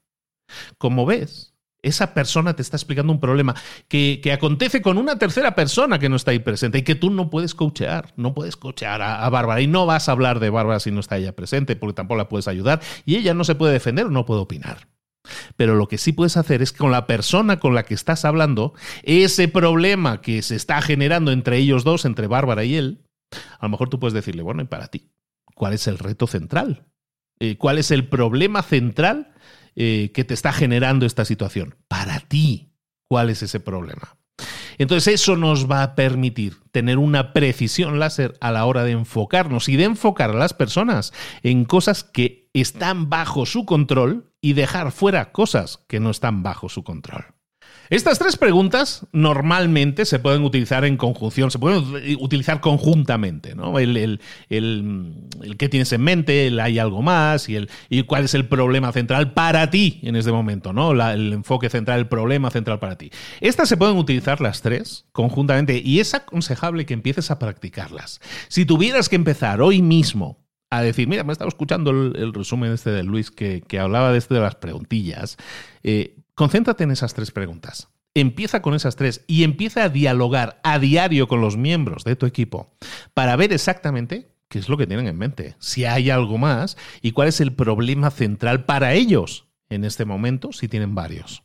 Como ves, esa persona te está explicando un problema que, acontece con una tercera persona que no está ahí presente y que tú no puedes coachear, no puedes coachear a, Bárbara y no vas a hablar de Bárbara si no está ella presente porque tampoco la puedes ayudar y ella no se puede defender o no puede opinar. Pero lo que sí puedes hacer es que con la persona con la que estás hablando, ese problema que se está generando entre ellos dos, entre Bárbara y él, a lo mejor tú puedes decirle, bueno, y para ti, ¿cuál es el reto central? Eh, ¿Cuál es el problema central eh, que te está generando esta situación. Para ti, ¿cuál es ese problema? Entonces eso nos va a permitir tener una precisión láser a la hora de enfocarnos y de enfocar a las personas en cosas que están bajo su control y dejar fuera cosas que no están bajo su control. Estas tres preguntas normalmente se pueden utilizar en conjunción, se pueden utilizar conjuntamente, ¿no? El, el, el, qué tienes en mente, el hay algo más y, el, y cuál es el problema central para ti en este momento, ¿no? el enfoque central, el problema central para ti. Estas se pueden utilizar las tres conjuntamente y es aconsejable que empieces a practicarlas. Si tuvieras que empezar hoy mismo a decir, mira, me he estado escuchando el, resumen este de Luis que, que, hablaba de este de las preguntillas. Eh, Concéntrate en esas tres preguntas. Empieza con esas tres y empieza a dialogar a diario con los miembros de tu equipo para ver exactamente qué es lo que tienen en mente, si hay algo más y cuál es el problema central para ellos en este momento, si tienen varios.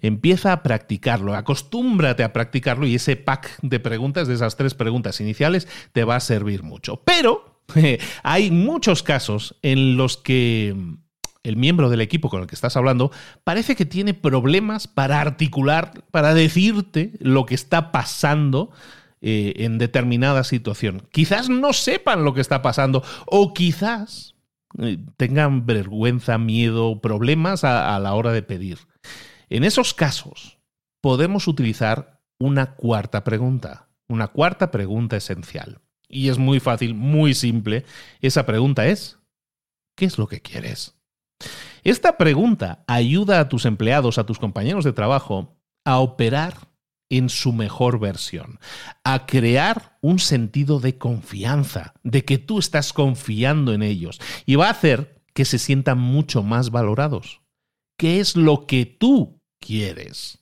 Empieza a practicarlo, acostúmbrate a practicarlo y ese pack de preguntas, de esas tres preguntas iniciales, te va a servir mucho. Pero <laughs> hay muchos casos en los que el miembro del equipo con el que estás hablando, parece que tiene problemas para articular, para decirte lo que está pasando eh, en determinada situación. Quizás no sepan lo que está pasando o quizás eh, tengan vergüenza, miedo, problemas a la hora de pedir. En esos casos, podemos utilizar una cuarta pregunta, una cuarta pregunta esencial. Y es muy fácil, muy simple. Esa pregunta es, ¿qué es lo que quieres? Esta pregunta ayuda a tus empleados, a tus compañeros de trabajo, a operar en su mejor versión, a crear un sentido de confianza, de que tú estás confiando en ellos, y va a hacer que se sientan mucho más valorados. ¿Qué es lo que tú quieres?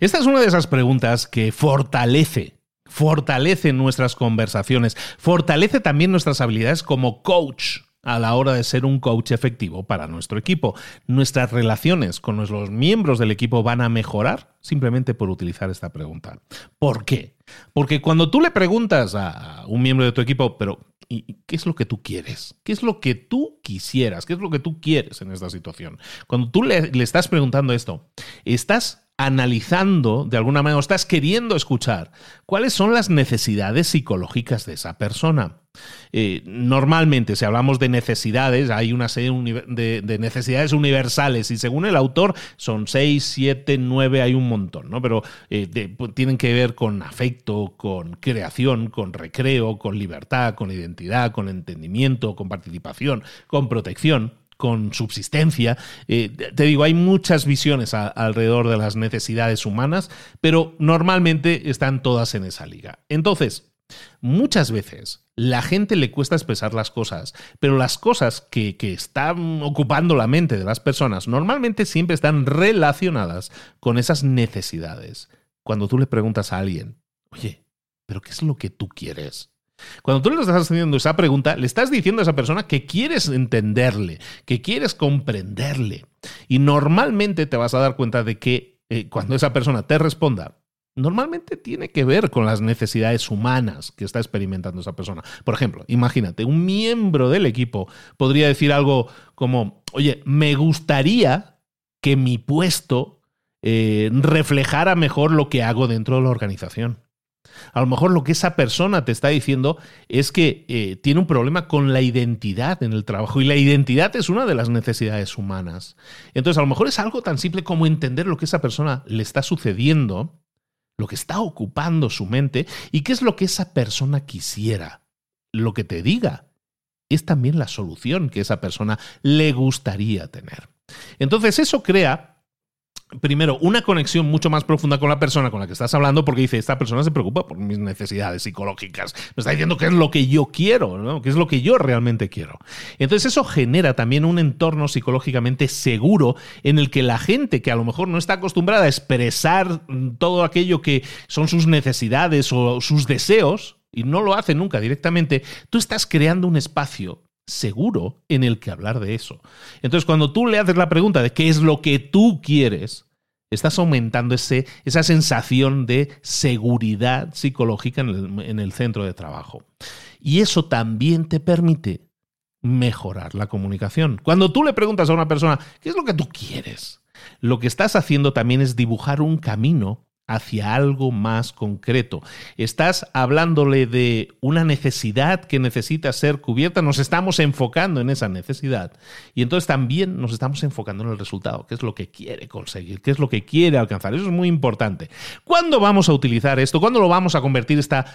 Esta es una de esas preguntas que fortalece, fortalece nuestras conversaciones, fortalece también nuestras habilidades como coach a la hora de ser un coach efectivo para nuestro equipo. Nuestras relaciones con los miembros del equipo van a mejorar simplemente por utilizar esta pregunta. ¿Por qué? Porque cuando tú le preguntas a un miembro de tu equipo, pero ¿qué es lo que tú quieres? ¿Qué es lo que tú quisieras? ¿Qué es lo que tú quieres en esta situación? Cuando tú le, le estás preguntando esto, estás analizando de alguna manera, o estás queriendo escuchar cuáles son las necesidades psicológicas de esa persona. Eh, normalmente, si hablamos de necesidades, hay una serie de, necesidades universales y según el autor son seis, siete, nueve, hay un montón, ¿no? Pero eh, pues, tienen que ver con afecto, con creación, con recreo, con libertad, con identidad, con entendimiento, con participación, con protección con subsistencia. Eh, te digo, hay muchas visiones alrededor de las necesidades humanas, pero normalmente están todas en esa liga. Entonces, Muchas veces la gente le cuesta expresar las cosas, pero las cosas que, están ocupando la mente de las personas normalmente siempre están relacionadas con esas necesidades. Cuando tú le preguntas a alguien, oye, ¿pero qué es lo que tú quieres? Cuando tú le estás haciendo esa pregunta, le estás diciendo a esa persona que quieres entenderle, que quieres comprenderle. Y normalmente te vas a dar cuenta de que eh, cuando esa persona te responda, normalmente tiene que ver con las necesidades humanas que está experimentando esa persona. Por ejemplo, imagínate, un miembro del equipo podría decir algo como, oye, me gustaría que mi puesto eh, reflejara mejor lo que hago dentro de la organización. A lo mejor lo que esa persona te está diciendo es que eh, tiene un problema con la identidad en el trabajo y la identidad es una de las necesidades humanas. Entonces a lo mejor es algo tan simple como entender lo que esa persona le está sucediendo, lo que está ocupando su mente y qué es lo que esa persona quisiera. Lo que te diga es también la solución que esa persona le gustaría tener. Entonces eso crea primero, una conexión mucho más profunda con la persona con la que estás hablando, porque dice, esta persona se preocupa por mis necesidades psicológicas, me está diciendo qué es lo que yo quiero, qué es lo que yo realmente quiero. Entonces eso genera también un entorno psicológicamente seguro en el que la gente que a lo mejor no está acostumbrada a expresar todo aquello que son sus necesidades o sus deseos, y no lo hace nunca directamente, tú estás creando un espacio seguro en el que hablar de eso. Entonces, cuando tú le haces la pregunta de qué es lo que tú quieres, estás aumentando ese, esa sensación de seguridad psicológica en el, en el centro de trabajo. Y eso también te permite mejorar la comunicación. Cuando tú le preguntas a una persona, ¿qué es lo que tú quieres? Lo que estás haciendo también es dibujar un camino hacia algo más concreto. Estás hablándole de una necesidad que necesita ser cubierta, nos estamos enfocando en esa necesidad y entonces también nos estamos enfocando en el resultado, qué es lo que quiere conseguir, qué es lo que quiere alcanzar. Eso es muy importante. ¿Cuándo vamos a utilizar esto? ¿Cuándo lo vamos a convertir esta,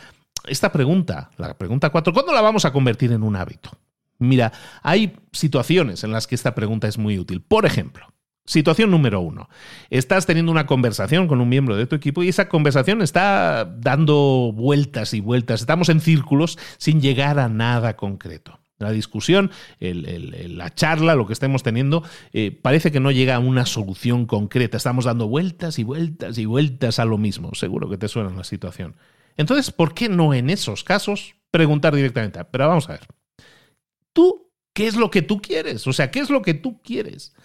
esta pregunta, la pregunta 4, cuándo la vamos a convertir en un hábito? Mira, hay situaciones en las que esta pregunta es muy útil. Por ejemplo, Situación número uno. Estás teniendo una conversación con un miembro de tu equipo y esa conversación está dando vueltas y vueltas. Estamos en círculos sin llegar a nada concreto. La discusión, la charla, lo que estemos teniendo, eh, parece que no llega a una solución concreta. Estamos dando vueltas y vueltas y vueltas a lo mismo. Seguro que te suena la situación. Entonces, ¿por qué no en esos casos preguntar directamente? Pero vamos a ver. ¿Tú qué es lo que tú quieres? O sea, ¿qué es lo que tú quieres?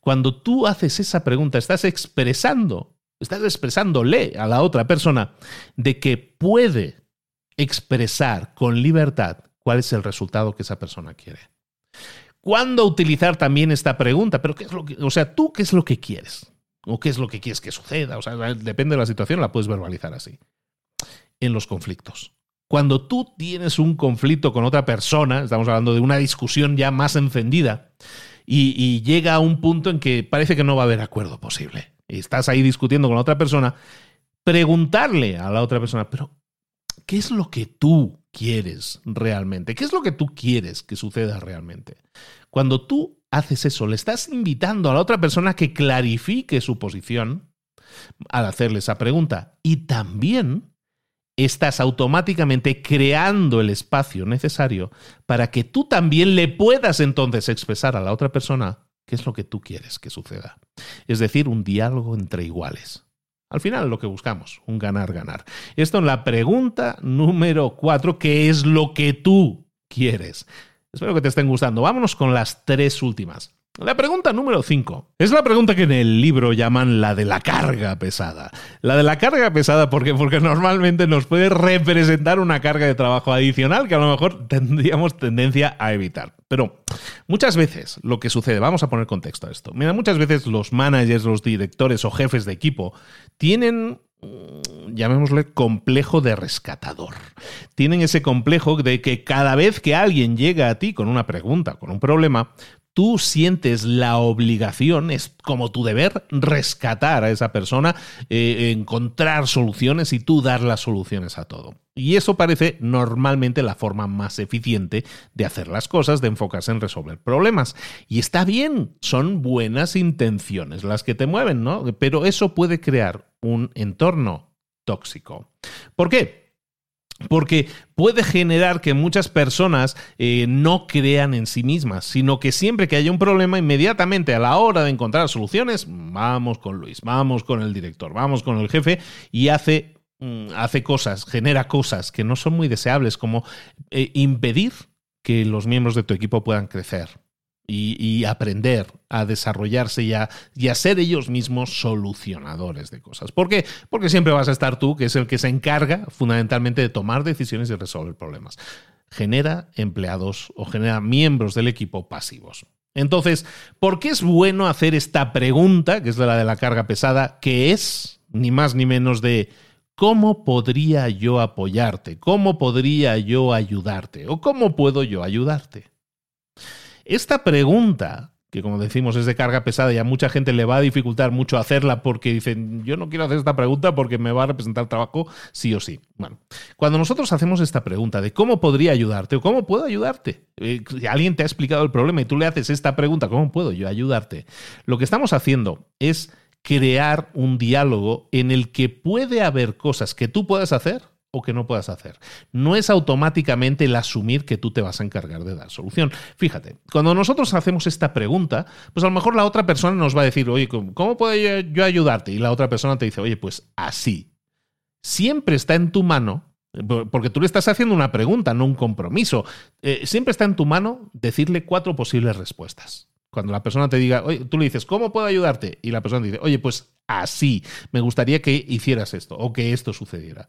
Cuando tú haces esa pregunta, estás expresando, estás expresándole a la otra persona de que puede expresar con libertad cuál es el resultado que esa persona quiere. ¿Cuándo utilizar también esta pregunta? Pero qué es lo que, o sea, tú qué es lo que quieres? ¿O qué es lo que quieres que suceda? O sea, depende de la situación, la puedes verbalizar así. En los conflictos. Cuando tú tienes un conflicto con otra persona, estamos hablando de una discusión ya más encendida, y, llega a un punto en que parece que no va a haber acuerdo posible. Y estás ahí discutiendo con la otra persona, preguntarle a la otra persona, pero ¿qué es lo que tú quieres realmente? ¿Qué es lo que tú quieres que suceda realmente? Cuando tú haces eso, le estás invitando a la otra persona que clarifique su posición al hacerle esa pregunta. Y también estás automáticamente creando el espacio necesario para que tú también le puedas entonces expresar a la otra persona qué es lo que tú quieres que suceda. Es decir, un diálogo entre iguales. Al final lo que buscamos, un ganar-ganar. Esto en la pregunta número cuatro, ¿qué es lo que tú quieres? Espero que te estén gustando. Vámonos con las tres últimas. La pregunta número 5 es la pregunta que en el libro llaman la de la carga pesada. La de la carga pesada porque, porque normalmente nos puede representar una carga de trabajo adicional que a lo mejor tendríamos tendencia a evitar. Pero muchas veces lo que sucede, vamos a poner contexto a esto. Mira, muchas veces los managers, los directores o jefes de equipo tienen mm, llamémosle complejo de rescatador. Tienen ese complejo de que cada vez que alguien llega a ti con una pregunta, con un problema, tú sientes la obligación, es como tu deber, rescatar a esa persona, eh, encontrar soluciones y tú dar las soluciones a todo. Y eso parece normalmente la forma más eficiente de hacer las cosas, de enfocarse en resolver problemas. Y está bien, son buenas intenciones las que te mueven, ¿no? Pero eso puede crear un entorno tóxico. ¿Por qué? Porque puede generar que muchas personas eh, no crean en sí mismas, sino que siempre que haya un problema, inmediatamente a la hora de encontrar soluciones, vamos con Luis, vamos con el director, vamos con el jefe y hace, mm, hace cosas, genera cosas que no son muy deseables, como eh, impedir que los miembros de tu equipo puedan crecer y, aprender a desarrollarse y a, y a, ser ellos mismos solucionadores de cosas. ¿Por qué? Porque siempre vas a estar tú, que es el que se encarga fundamentalmente de tomar decisiones y resolver problemas. Genera empleados o genera miembros del equipo pasivos. Entonces, ¿por qué es bueno hacer esta pregunta, que es la de la carga pesada, que es ni más ni menos de ¿cómo podría yo apoyarte? ¿Cómo podría yo ayudarte? ¿O cómo puedo yo ayudarte? Esta pregunta que como decimos es de carga pesada y a mucha gente le va a dificultar mucho hacerla porque dicen, yo no quiero hacer esta pregunta porque me va a representar trabajo sí o sí. Bueno, cuando nosotros hacemos esta pregunta de cómo podría ayudarte o cómo puedo ayudarte, eh, alguien te ha explicado el problema y tú le haces esta pregunta, ¿cómo puedo yo ayudarte? Lo que estamos haciendo es crear un diálogo en el que puede haber cosas que tú puedas hacer que no puedas hacer. No es automáticamente el asumir que tú te vas a encargar de dar solución. Fíjate, cuando nosotros hacemos esta pregunta, pues a lo mejor la otra persona nos va a decir, oye, ¿cómo puedo yo ayudarte? Y la otra persona te dice, oye, pues así. Siempre está en tu mano, porque tú le estás haciendo una pregunta, no un compromiso, eh, siempre está en tu mano decirle cuatro posibles respuestas. Cuando la persona te diga, oye, tú le dices, ¿cómo puedo ayudarte? Y la persona dice, oye, pues así, me gustaría que hicieras esto o que esto sucediera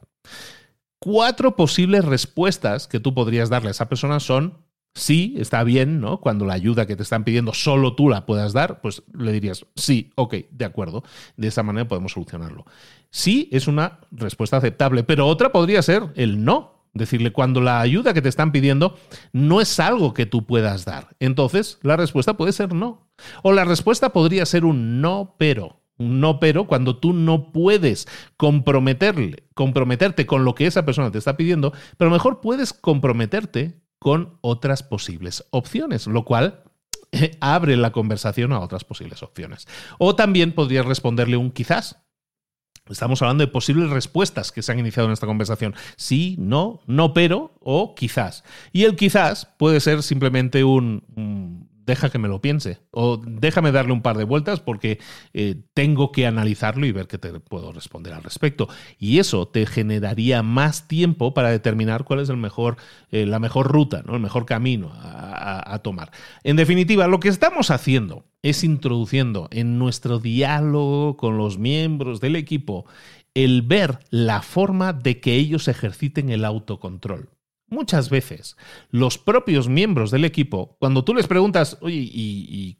cuatro posibles respuestas que tú podrías darle a esa persona son sí, está bien, ¿no? Cuando la ayuda que te están pidiendo solo tú la puedas dar, pues le dirías sí, ok, de acuerdo. De esa manera podemos solucionarlo. Sí es una respuesta aceptable, pero otra podría ser el no. Decirle, cuando la ayuda que te están pidiendo no es algo que tú puedas dar. Entonces, la respuesta puede ser no. O la respuesta podría ser un no, pero no pero cuando tú no puedes comprometerle, comprometerte con lo que esa persona te está pidiendo, pero mejor puedes comprometerte con otras posibles opciones, lo cual <laughs> abre la conversación a otras posibles opciones. O también podrías responderle un quizás. Estamos hablando de posibles respuestas que se han iniciado en esta conversación. Sí, no, no pero o quizás. Y el quizás puede ser simplemente un deja que me lo piense o déjame darle un par de vueltas porque eh, tengo que analizarlo y ver qué te puedo responder al respecto. Y eso te generaría más tiempo para determinar cuál es el mejor, eh, la mejor ruta, ¿no? el mejor camino a, a tomar. En definitiva, lo que estamos haciendo es introduciendo en nuestro diálogo con los miembros del equipo el ver la forma de que ellos ejerciten el autocontrol. Muchas veces los propios miembros del equipo, cuando tú les preguntas, ¿y,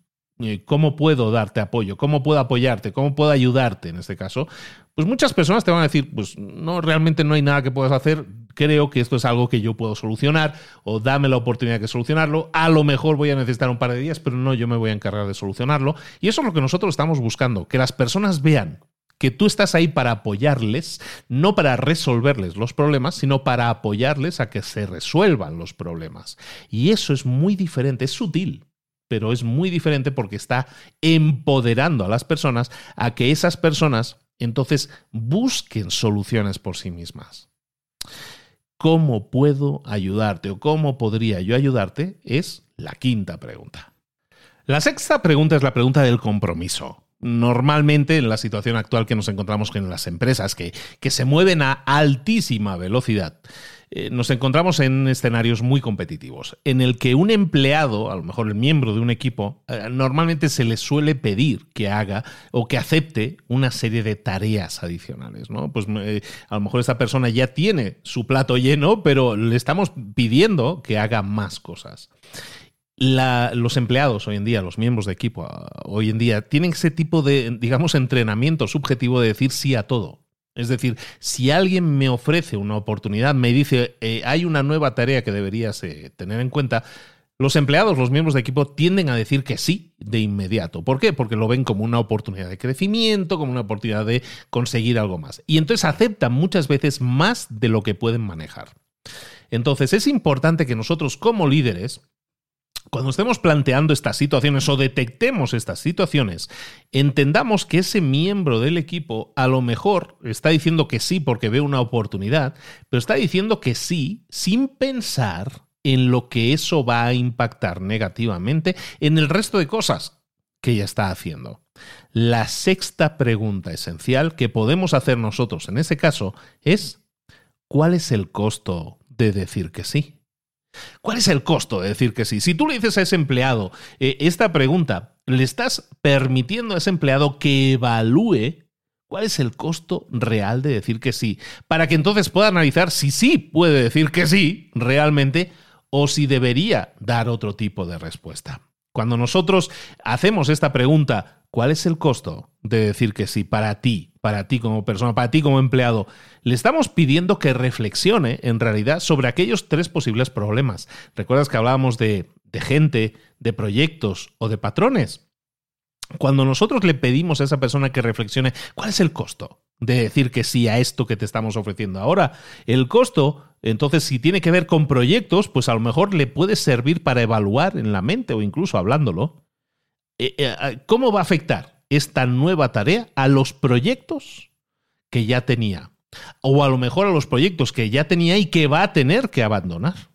cómo puedo darte apoyo? ¿Cómo puedo apoyarte? ¿Cómo puedo ayudarte en este caso? Pues muchas personas te van a decir, pues no, realmente no hay nada que puedas hacer, creo que esto es algo que yo puedo solucionar o dame la oportunidad de solucionarlo. A lo mejor voy a necesitar un par de días, pero no, yo me voy a encargar de solucionarlo. Y eso es lo que nosotros estamos buscando, que las personas vean que tú estás ahí para apoyarles, no para resolverles los problemas, sino para apoyarles a que se resuelvan los problemas. Y eso es muy diferente, es sutil, pero es muy diferente porque está empoderando a las personas a que esas personas entonces busquen soluciones por sí mismas. ¿Cómo puedo ayudarte o cómo podría yo ayudarte? Es la quinta pregunta. La sexta pregunta es la pregunta del compromiso normalmente en la situación actual que nos encontramos en las empresas, que, que se mueven a altísima velocidad, eh, nos encontramos en escenarios muy competitivos, en el que un empleado, a lo mejor el miembro de un equipo, eh, normalmente se le suele pedir que haga o que acepte una serie de tareas adicionales. ¿no? Pues eh, a lo mejor esta persona ya tiene su plato lleno, pero le estamos pidiendo que haga más cosas los empleados hoy en día, los miembros de equipo ah, hoy en día, tienen ese tipo de, digamos, entrenamiento subjetivo de decir sí a todo. Es decir, si alguien me ofrece una oportunidad, me dice, eh, hay una nueva tarea que deberías eh, tener en cuenta, los empleados, los miembros de equipo tienden a decir que sí de inmediato. ¿Por qué? Porque lo ven como una oportunidad de crecimiento, como una oportunidad de conseguir algo más. Y entonces aceptan muchas veces más de lo que pueden manejar. Entonces es importante que nosotros como líderes cuando estemos planteando estas situaciones o detectemos estas situaciones, entendamos que ese miembro del equipo a lo mejor está diciendo que sí porque ve una oportunidad, pero está diciendo que sí sin pensar en lo que eso va a impactar negativamente en el resto de cosas que ya está haciendo. La sexta pregunta esencial que podemos hacer nosotros en ese caso es, ¿cuál es el costo de decir que sí? ¿Cuál es el costo de decir que sí? Si tú le dices a ese empleado eh, esta pregunta, le estás permitiendo a ese empleado que evalúe cuál es el costo real de decir que sí, para que entonces pueda analizar si sí puede decir que sí realmente o si debería dar otro tipo de respuesta. Cuando nosotros hacemos esta pregunta, ¿cuál es el costo de decir que sí para ti, para ti como persona, para ti como empleado? Le estamos pidiendo que reflexione en realidad sobre aquellos tres posibles problemas. ¿Recuerdas que hablábamos de, gente, de proyectos o de patrones? Cuando nosotros le pedimos a esa persona que reflexione, ¿cuál es el costo de decir que sí a esto que te estamos ofreciendo ahora? El costo, entonces, si tiene que ver con proyectos, pues a lo mejor le puede servir para evaluar en la mente o incluso hablándolo. Eh, eh, ¿Cómo va a afectar esta nueva tarea a los proyectos que ya tenía? O a lo mejor a los proyectos que ya tenía y que va a tener que abandonar.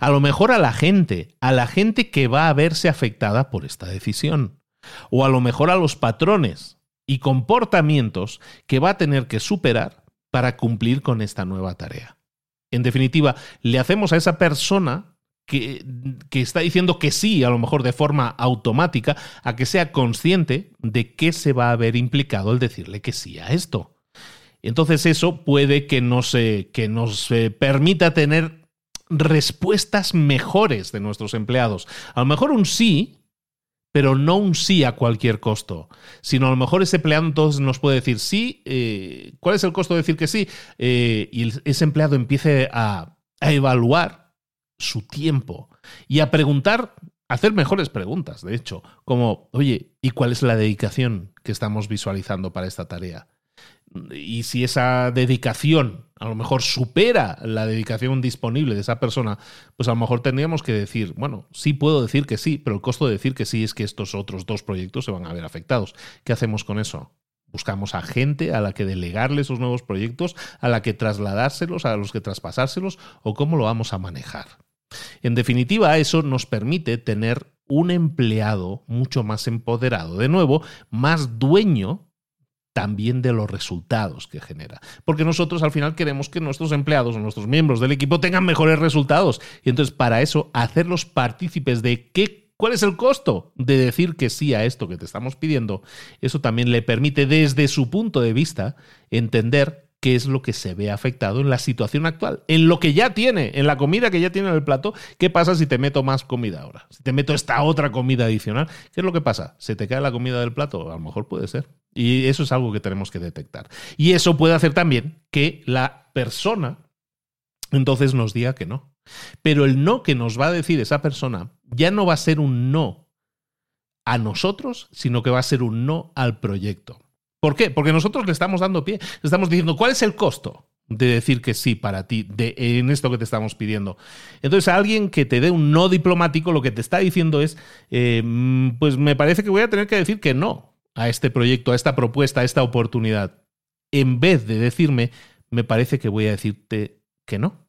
A lo mejor a la gente, a la gente que va a verse afectada por esta decisión o a lo mejor a los patrones y comportamientos que va a tener que superar para cumplir con esta nueva tarea. En definitiva, le hacemos a esa persona que, que, está diciendo que sí, a lo mejor de forma automática, a que sea consciente de qué se va a ver implicado el decirle que sí a esto. Entonces eso puede que nos, que nos permita tener respuestas mejores de nuestros empleados. A lo mejor un sí pero no un sí a cualquier costo, sino a lo mejor ese empleado entonces nos puede decir sí, eh, ¿cuál es el costo de decir que sí? Eh, y ese empleado empiece a, a evaluar su tiempo y a preguntar, a hacer mejores preguntas, de hecho, como, oye, ¿y cuál es la dedicación que estamos visualizando para esta tarea? Y si esa dedicación a lo mejor supera la dedicación disponible de esa persona, pues a lo mejor tendríamos que decir, bueno, sí puedo decir que sí, pero el costo de decir que sí es que estos otros dos proyectos se van a ver afectados. ¿Qué hacemos con eso? Buscamos a gente a la que delegarle esos nuevos proyectos, a la que trasladárselos, a los que traspasárselos, o cómo lo vamos a manejar. En definitiva, eso nos permite tener un empleado mucho más empoderado, de nuevo, más dueño también de los resultados que genera. Porque nosotros al final queremos que nuestros empleados o nuestros miembros del equipo tengan mejores resultados. Y entonces para eso hacerlos partícipes de qué, cuál es el costo de decir que sí a esto que te estamos pidiendo, eso también le permite desde su punto de vista entender qué es lo que se ve afectado en la situación actual, en lo que ya tiene, en la comida que ya tiene en el plato. ¿Qué pasa si te meto más comida ahora? Si te meto esta otra comida adicional, ¿qué es lo que pasa? ¿Se te cae la comida del plato? A lo mejor puede ser. Y eso es algo que tenemos que detectar. Y eso puede hacer también que la persona entonces nos diga que no. Pero el no que nos va a decir esa persona ya no va a ser un no a nosotros, sino que va a ser un no al proyecto. ¿Por qué? Porque nosotros le estamos dando pie, le estamos diciendo cuál es el costo de decir que sí para ti de, en esto que te estamos pidiendo. Entonces, a alguien que te dé un no diplomático, lo que te está diciendo es, eh, mm, pues me parece que voy a tener que decir que no a este proyecto, a esta propuesta, a esta oportunidad. En vez de decirme, me parece que voy a decirte que no.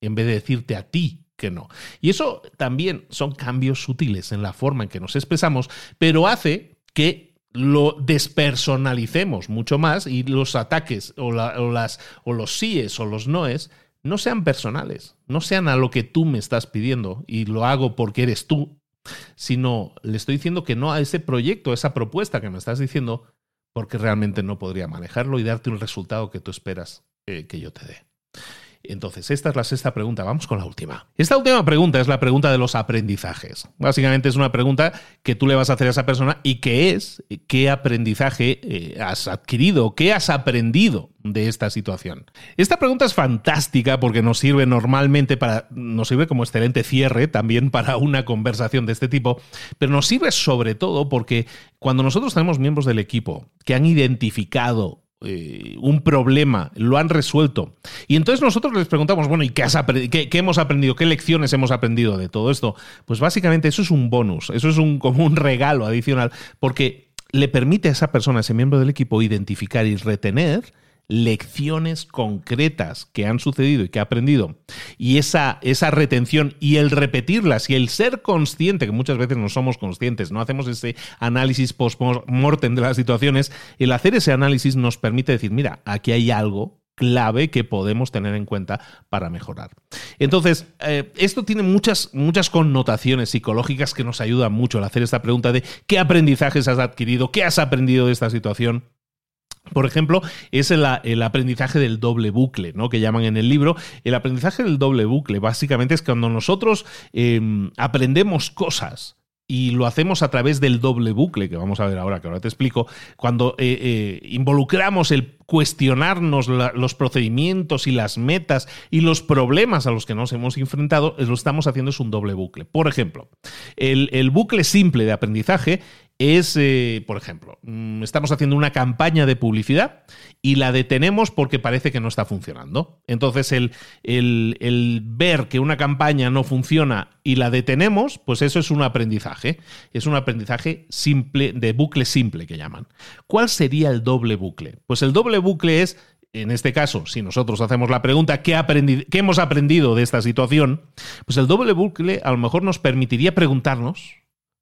En vez de decirte a ti que no. Y eso también son cambios sutiles en la forma en que nos expresamos, pero hace que lo despersonalicemos mucho más y los ataques o, las, o los síes o los noes no sean personales, no sean a lo que tú me estás pidiendo y lo hago porque eres tú, sino le estoy diciendo que no a ese proyecto, a esa propuesta que me estás diciendo, porque realmente no podría manejarlo y darte un resultado que tú esperas eh, que yo te dé. Entonces, esta es la sexta pregunta. Vamos con la última. Esta última pregunta es la pregunta de los aprendizajes. Básicamente es una pregunta que tú le vas a hacer a esa persona y que es qué aprendizaje eh, has adquirido, qué has aprendido de esta situación. Esta pregunta es fantástica porque nos sirve normalmente para, nos sirve como excelente cierre también para una conversación de este tipo, pero nos sirve sobre todo porque cuando nosotros tenemos miembros del equipo que han identificado eh, un problema, lo han resuelto. Y entonces nosotros les preguntamos, bueno, ¿y qué, has qué, hemos aprendido? ¿Qué lecciones hemos aprendido de todo esto? Pues básicamente eso es un bonus, eso es un, como un regalo adicional, porque le permite a esa persona, a ese miembro del equipo, identificar y retener lecciones concretas que han sucedido y que ha aprendido, y esa, esa retención y el repetirlas y el ser consciente, que muchas veces no somos conscientes, no hacemos ese análisis post-mortem de las situaciones, el hacer ese análisis nos permite decir, mira, aquí hay algo clave que podemos tener en cuenta para mejorar. Entonces, eh, esto tiene muchas, muchas connotaciones psicológicas que nos ayudan mucho al hacer esta pregunta de qué aprendizajes has adquirido, qué has aprendido de esta situación por ejemplo, es el, aprendizaje del doble bucle, ¿no? Que llaman en el libro. El aprendizaje del doble bucle, básicamente, es cuando nosotros em, aprendemos cosas y lo hacemos a través del doble bucle, que vamos a ver ahora, que ahora te explico, cuando eh, eh, involucramos el cuestionarnos los procedimientos y las metas y los problemas a los que nos hemos enfrentado, lo estamos haciendo es un doble bucle. Por ejemplo, el, el bucle simple de aprendizaje es, eh, por ejemplo, mm, estamos haciendo una campaña de publicidad y la detenemos porque parece que no está funcionando. Entonces, el, el, ver que una campaña no funciona y la detenemos, pues eso es un aprendizaje. Es un aprendizaje simple, de bucle simple que llaman. ¿Cuál sería el doble bucle? Pues el doble bucle es en este caso, si nosotros hacemos la pregunta ¿qué, ¿qué, hemos aprendido de esta situación? Pues el doble bucle a lo mejor nos permitiría preguntarnos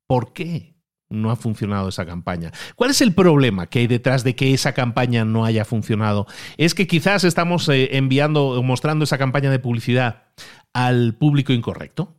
¿por qué? No ha funcionado esa campaña. ¿Cuál es el problema que hay detrás de que esa campaña no haya funcionado? ¿Es que quizás estamos eh, enviando o mostrando esa campaña de publicidad al público incorrecto?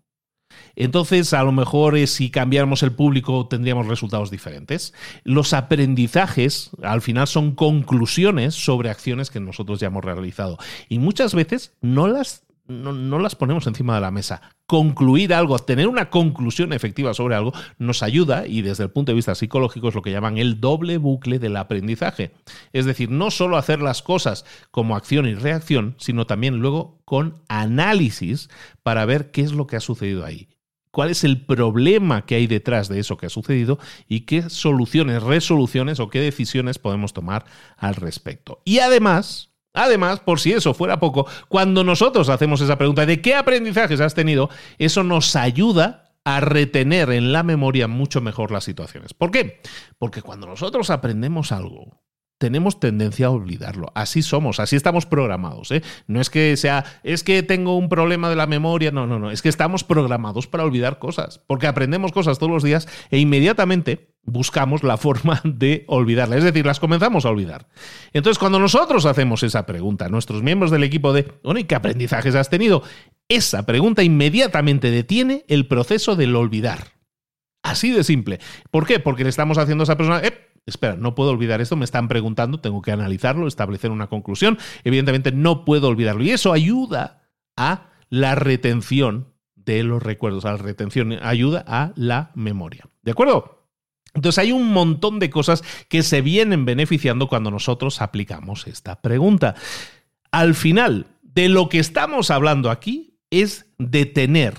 Entonces, a lo mejor eh, si cambiáramos el público tendríamos resultados diferentes. Los aprendizajes, al final, son conclusiones sobre acciones que nosotros ya hemos realizado. Y muchas veces no las no, las ponemos encima de la mesa. Concluir algo, tener una conclusión efectiva sobre algo, nos ayuda y desde el punto de vista psicológico es lo que llaman el doble bucle del aprendizaje. Es decir, no solo hacer las cosas como acción y reacción, sino también luego con análisis para ver qué es lo que ha sucedido ahí cuál es el problema que hay detrás de eso que ha sucedido y qué soluciones, resoluciones o qué decisiones podemos tomar al respecto. Y además, Además, por si eso fuera poco, cuando nosotros hacemos esa pregunta de qué aprendizajes has tenido, eso nos ayuda a retener en la memoria mucho mejor las situaciones. ¿Por qué? Porque cuando nosotros aprendemos algo, tenemos tendencia a olvidarlo. Así somos, así estamos programados. ¿eh? No es que sea, es que tengo un problema de la memoria, no, no, no, es que estamos programados para olvidar cosas, porque aprendemos cosas todos los días e inmediatamente buscamos la <laughs> forma de olvidarlas, es decir, las comenzamos a olvidar. Entonces, cuando nosotros hacemos esa pregunta, nuestros miembros del equipo de, bueno, ¿y qué aprendizajes has tenido? Esa pregunta inmediatamente detiene el proceso del olvidar. Así de simple. ¿Por qué? Porque le estamos haciendo a esa persona, eh, espera, no puedo olvidar esto, me están preguntando, tengo que analizarlo, establecer una conclusión. Evidentemente no puedo olvidarlo. Y eso ayuda a la retención de los recuerdos, a la retención, ayuda a la memoria. ¿De acuerdo? Entonces hay un montón de cosas que se vienen beneficiando cuando nosotros aplicamos esta pregunta. Al final, de lo que estamos hablando aquí es de tener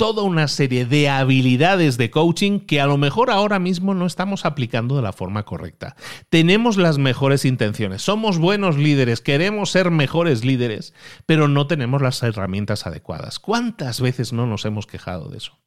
toda una serie de habilidades de coaching que a lo mejor ahora mismo no estamos aplicando de la forma correcta. Tenemos las mejores intenciones, somos buenos líderes, queremos ser mejores líderes, pero no tenemos las herramientas adecuadas. ¿Cuántas veces no nos hemos quejado de eso?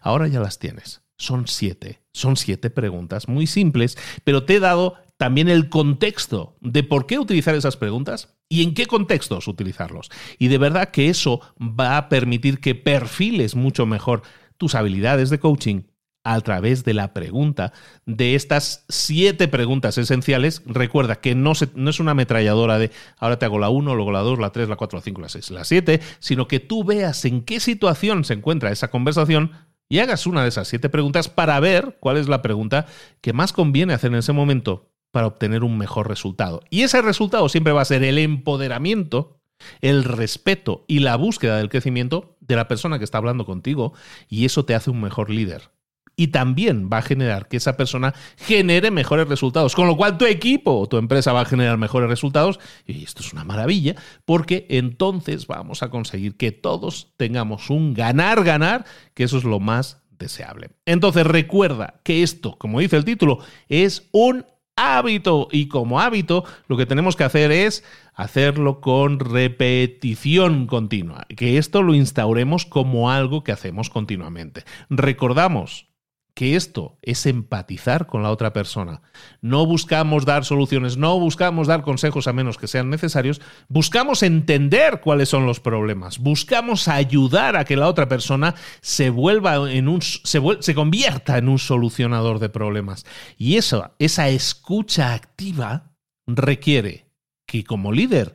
Ahora ya las tienes. Son siete. Son siete preguntas muy simples, pero te he dado también el contexto de por qué utilizar esas preguntas y en qué contextos utilizarlos. Y de verdad que eso va a permitir que perfiles mucho mejor tus habilidades de coaching a través de la pregunta de estas siete preguntas esenciales. Recuerda que no, no, es una ametralladora de ahora te hago la 1, luego la 2, la 3, la 4, la 5, la 6, la 7, sino que tú veas en qué situación se encuentra esa conversación y hagas una de esas siete preguntas para ver cuál es la pregunta que más conviene hacer en ese momento para obtener un mejor resultado. Y ese resultado siempre va a ser el empoderamiento, el respeto y la búsqueda del crecimiento de la persona que está hablando contigo y eso te hace un mejor líder y también va a generar que esa persona genere mejores resultados, con lo cual tu equipo o tu empresa va a generar mejores resultados y esto es una maravilla porque entonces vamos a conseguir que todos tengamos un ganar ganar, que eso es lo más deseable. Entonces recuerda que esto, como dice el título, es un hábito y como hábito lo que tenemos que hacer es hacerlo con repetición continua, que esto lo instauremos como algo que hacemos continuamente. Recordamos, que esto es empatizar con la otra persona. No buscamos dar soluciones, no buscamos dar consejos a menos que sean necesarios, buscamos entender cuáles son los problemas, buscamos ayudar a que la otra persona se vuelva en un se, se convierta en un solucionador de problemas. Y eso, esa escucha activa requiere que como líder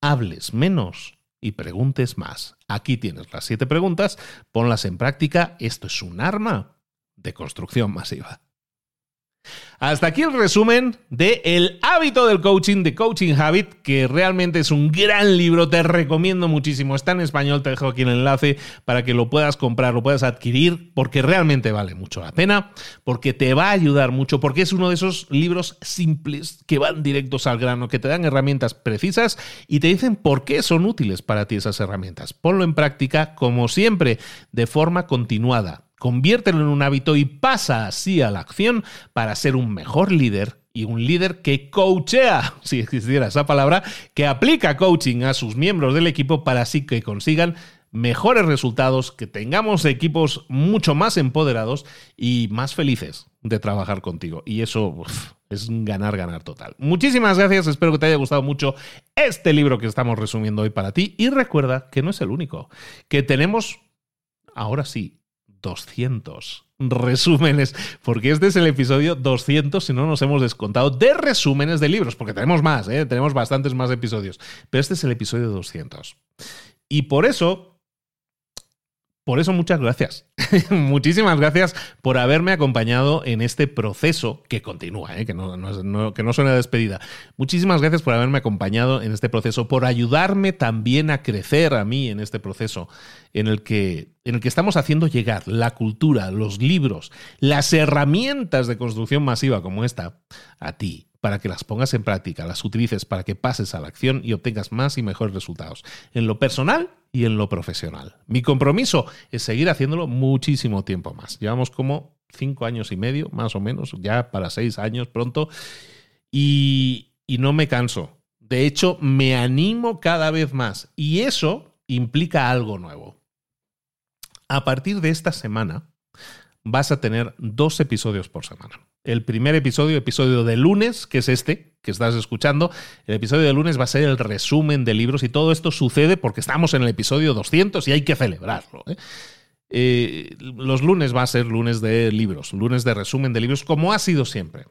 hables menos y preguntes más. Aquí tienes las siete preguntas, ponlas en práctica, esto es un arma de construcción masiva. Hasta aquí el resumen de El hábito del coaching, de Coaching Habit, que realmente es un gran libro, te recomiendo muchísimo. Está en español, te dejo aquí el enlace para que lo puedas comprar, lo puedas adquirir, porque realmente vale mucho la pena, porque te va a ayudar mucho, porque es uno de esos libros simples que van directos al grano, que te dan herramientas precisas y te dicen por qué son útiles para ti esas herramientas. Ponlo en práctica, como siempre, de forma continuada conviértelo en un hábito y pasa así a la acción para ser un mejor líder y un líder que coachea, <laughs> si existiera esa palabra, que aplica coaching a sus miembros del equipo para así que consigan mejores resultados, que tengamos equipos mucho más empoderados y más felices de trabajar contigo. Y eso es un ganar, ganar total. Muchísimas gracias, espero que te haya gustado mucho este libro que estamos resumiendo hoy para ti. Y recuerda que no es el único, que tenemos, ahora sí, 200 resúmenes, porque este es el episodio 200, si no nos hemos descontado, de resúmenes de libros, porque tenemos más, ¿eh? tenemos bastantes más episodios, pero este es el episodio 200. Y por eso por eso muchas gracias. <laughs> Muchísimas gracias por haberme acompañado en este proceso que continúa, ¿eh? que, no, que no suena despedida. Muchísimas gracias por haberme acompañado en este proceso, por ayudarme también a crecer a mí en este proceso en el que, en el que estamos haciendo llegar la cultura, los libros, las herramientas de construcción masiva como esta a ti para que las pongas en práctica, las utilices para que pases a la acción y obtengas más y mejores resultados, en lo personal y en lo profesional. Mi compromiso es seguir haciéndolo muchísimo tiempo más. Llevamos como cinco años y medio, más o menos, ya para seis años pronto, y, y no me canso. De hecho, me animo cada vez más y eso implica algo nuevo. A partir de esta semana vas a tener dos episodios por semana el primer episodio, episodio de lunes, que es este que estás escuchando. El episodio de lunes va a ser el resumen de libros y todo esto sucede porque estamos en el episodio 200 y hay que celebrarlo. ¿eh? Eh, los lunes va a ser lunes de libros, lunes de resumen de libros, como ha sido siempre.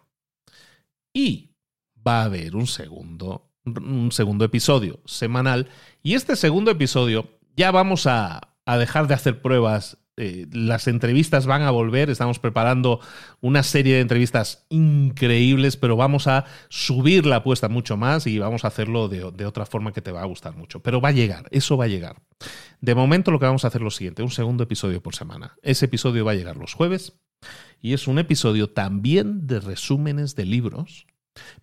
Y va a haber un segundo, un segundo episodio semanal. Y este segundo episodio ya vamos a, a dejar de hacer pruebas eh, las entrevistas van a volver, estamos preparando una serie de entrevistas increíbles, pero vamos a subir la apuesta mucho más y vamos a hacerlo de, otra forma que te va a gustar mucho. Pero va a llegar, eso va a llegar. De momento lo que vamos a hacer es lo siguiente, un segundo episodio por semana. Ese episodio va a llegar los jueves y es un episodio también de resúmenes de libros,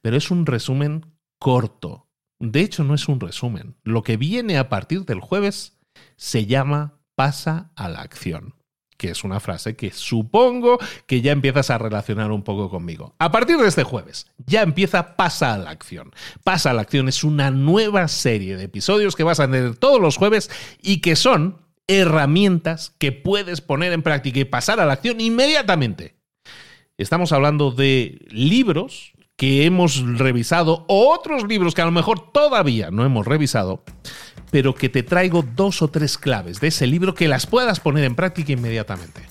pero es un resumen corto. De hecho, no es un resumen. Lo que viene a partir del jueves se llama pasa a la acción que es una frase que supongo que ya empiezas a relacionar un poco conmigo. A partir de este jueves, ya empieza Pasa a la acción. Pasa a la acción es una nueva serie de episodios que vas a tener todos los jueves y que son herramientas que puedes poner en práctica y pasar a la acción inmediatamente. Estamos hablando de libros que hemos revisado o otros libros que a lo mejor todavía no hemos revisado pero que te traigo dos o tres claves de ese libro que las puedas poner en práctica inmediatamente.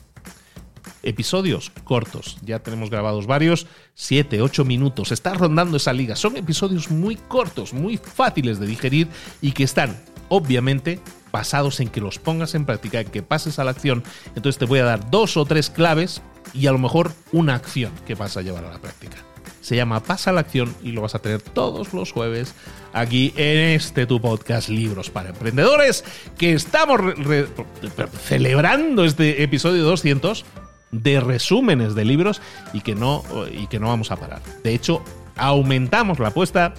Episodios cortos, ya tenemos grabados varios, 7, 8 minutos, está rondando esa liga. Son episodios muy cortos, muy fáciles de digerir y que están, obviamente, basados en que los pongas en práctica, en que pases a la acción. Entonces te voy a dar dos o tres claves y a lo mejor una acción que vas a llevar a la práctica. Se llama Pasa la acción y lo vas a tener todos los jueves aquí en este tu podcast Libros para Emprendedores, que estamos celebrando este episodio 200 de resúmenes de libros y que, no, y que no vamos a parar. De hecho, aumentamos la apuesta.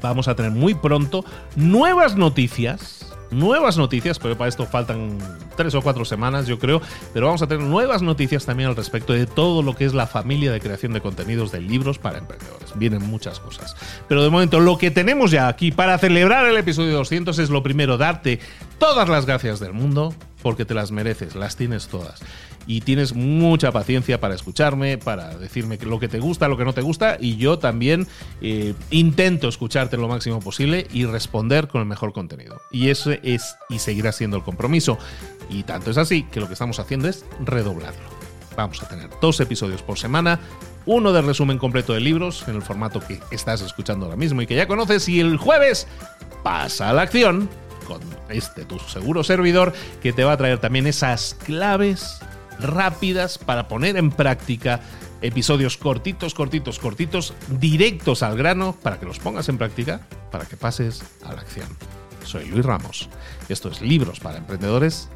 Vamos a tener muy pronto nuevas noticias nuevas noticias, pero para esto faltan tres o cuatro semanas, yo creo, pero vamos a tener nuevas noticias también al respecto de todo lo que es la familia de creación de contenidos de libros para emprendedores. Vienen muchas cosas. Pero de momento, lo que tenemos ya aquí para celebrar el episodio 200 es lo primero, darte todas las gracias del mundo, porque te las mereces, las tienes todas y tienes mucha paciencia para escucharme, para decirme lo que te gusta, lo que no te gusta y yo también eh, intento escucharte lo máximo posible y responder con el mejor contenido. Y ese es y seguirá siendo el compromiso. Y tanto es así que lo que estamos haciendo es redoblarlo. Vamos a tener dos episodios por semana, uno de resumen completo de libros en el formato que estás escuchando ahora mismo y que ya conoces y el jueves pasa a la acción con este tu seguro servidor que te va a traer también esas claves rápidas para poner en práctica Episodios cortitos, cortitos, cortitos, directos al grano, para que los pongas en práctica, para que pases a la acción. Soy Luis Ramos. Esto es Libros para Emprendedores.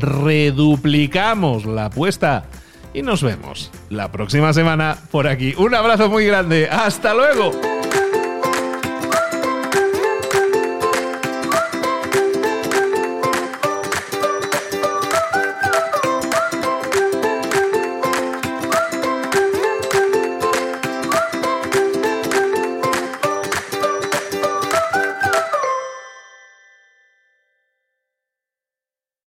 Reduplicamos la apuesta y nos vemos la próxima semana por aquí. Un abrazo muy grande. Hasta luego.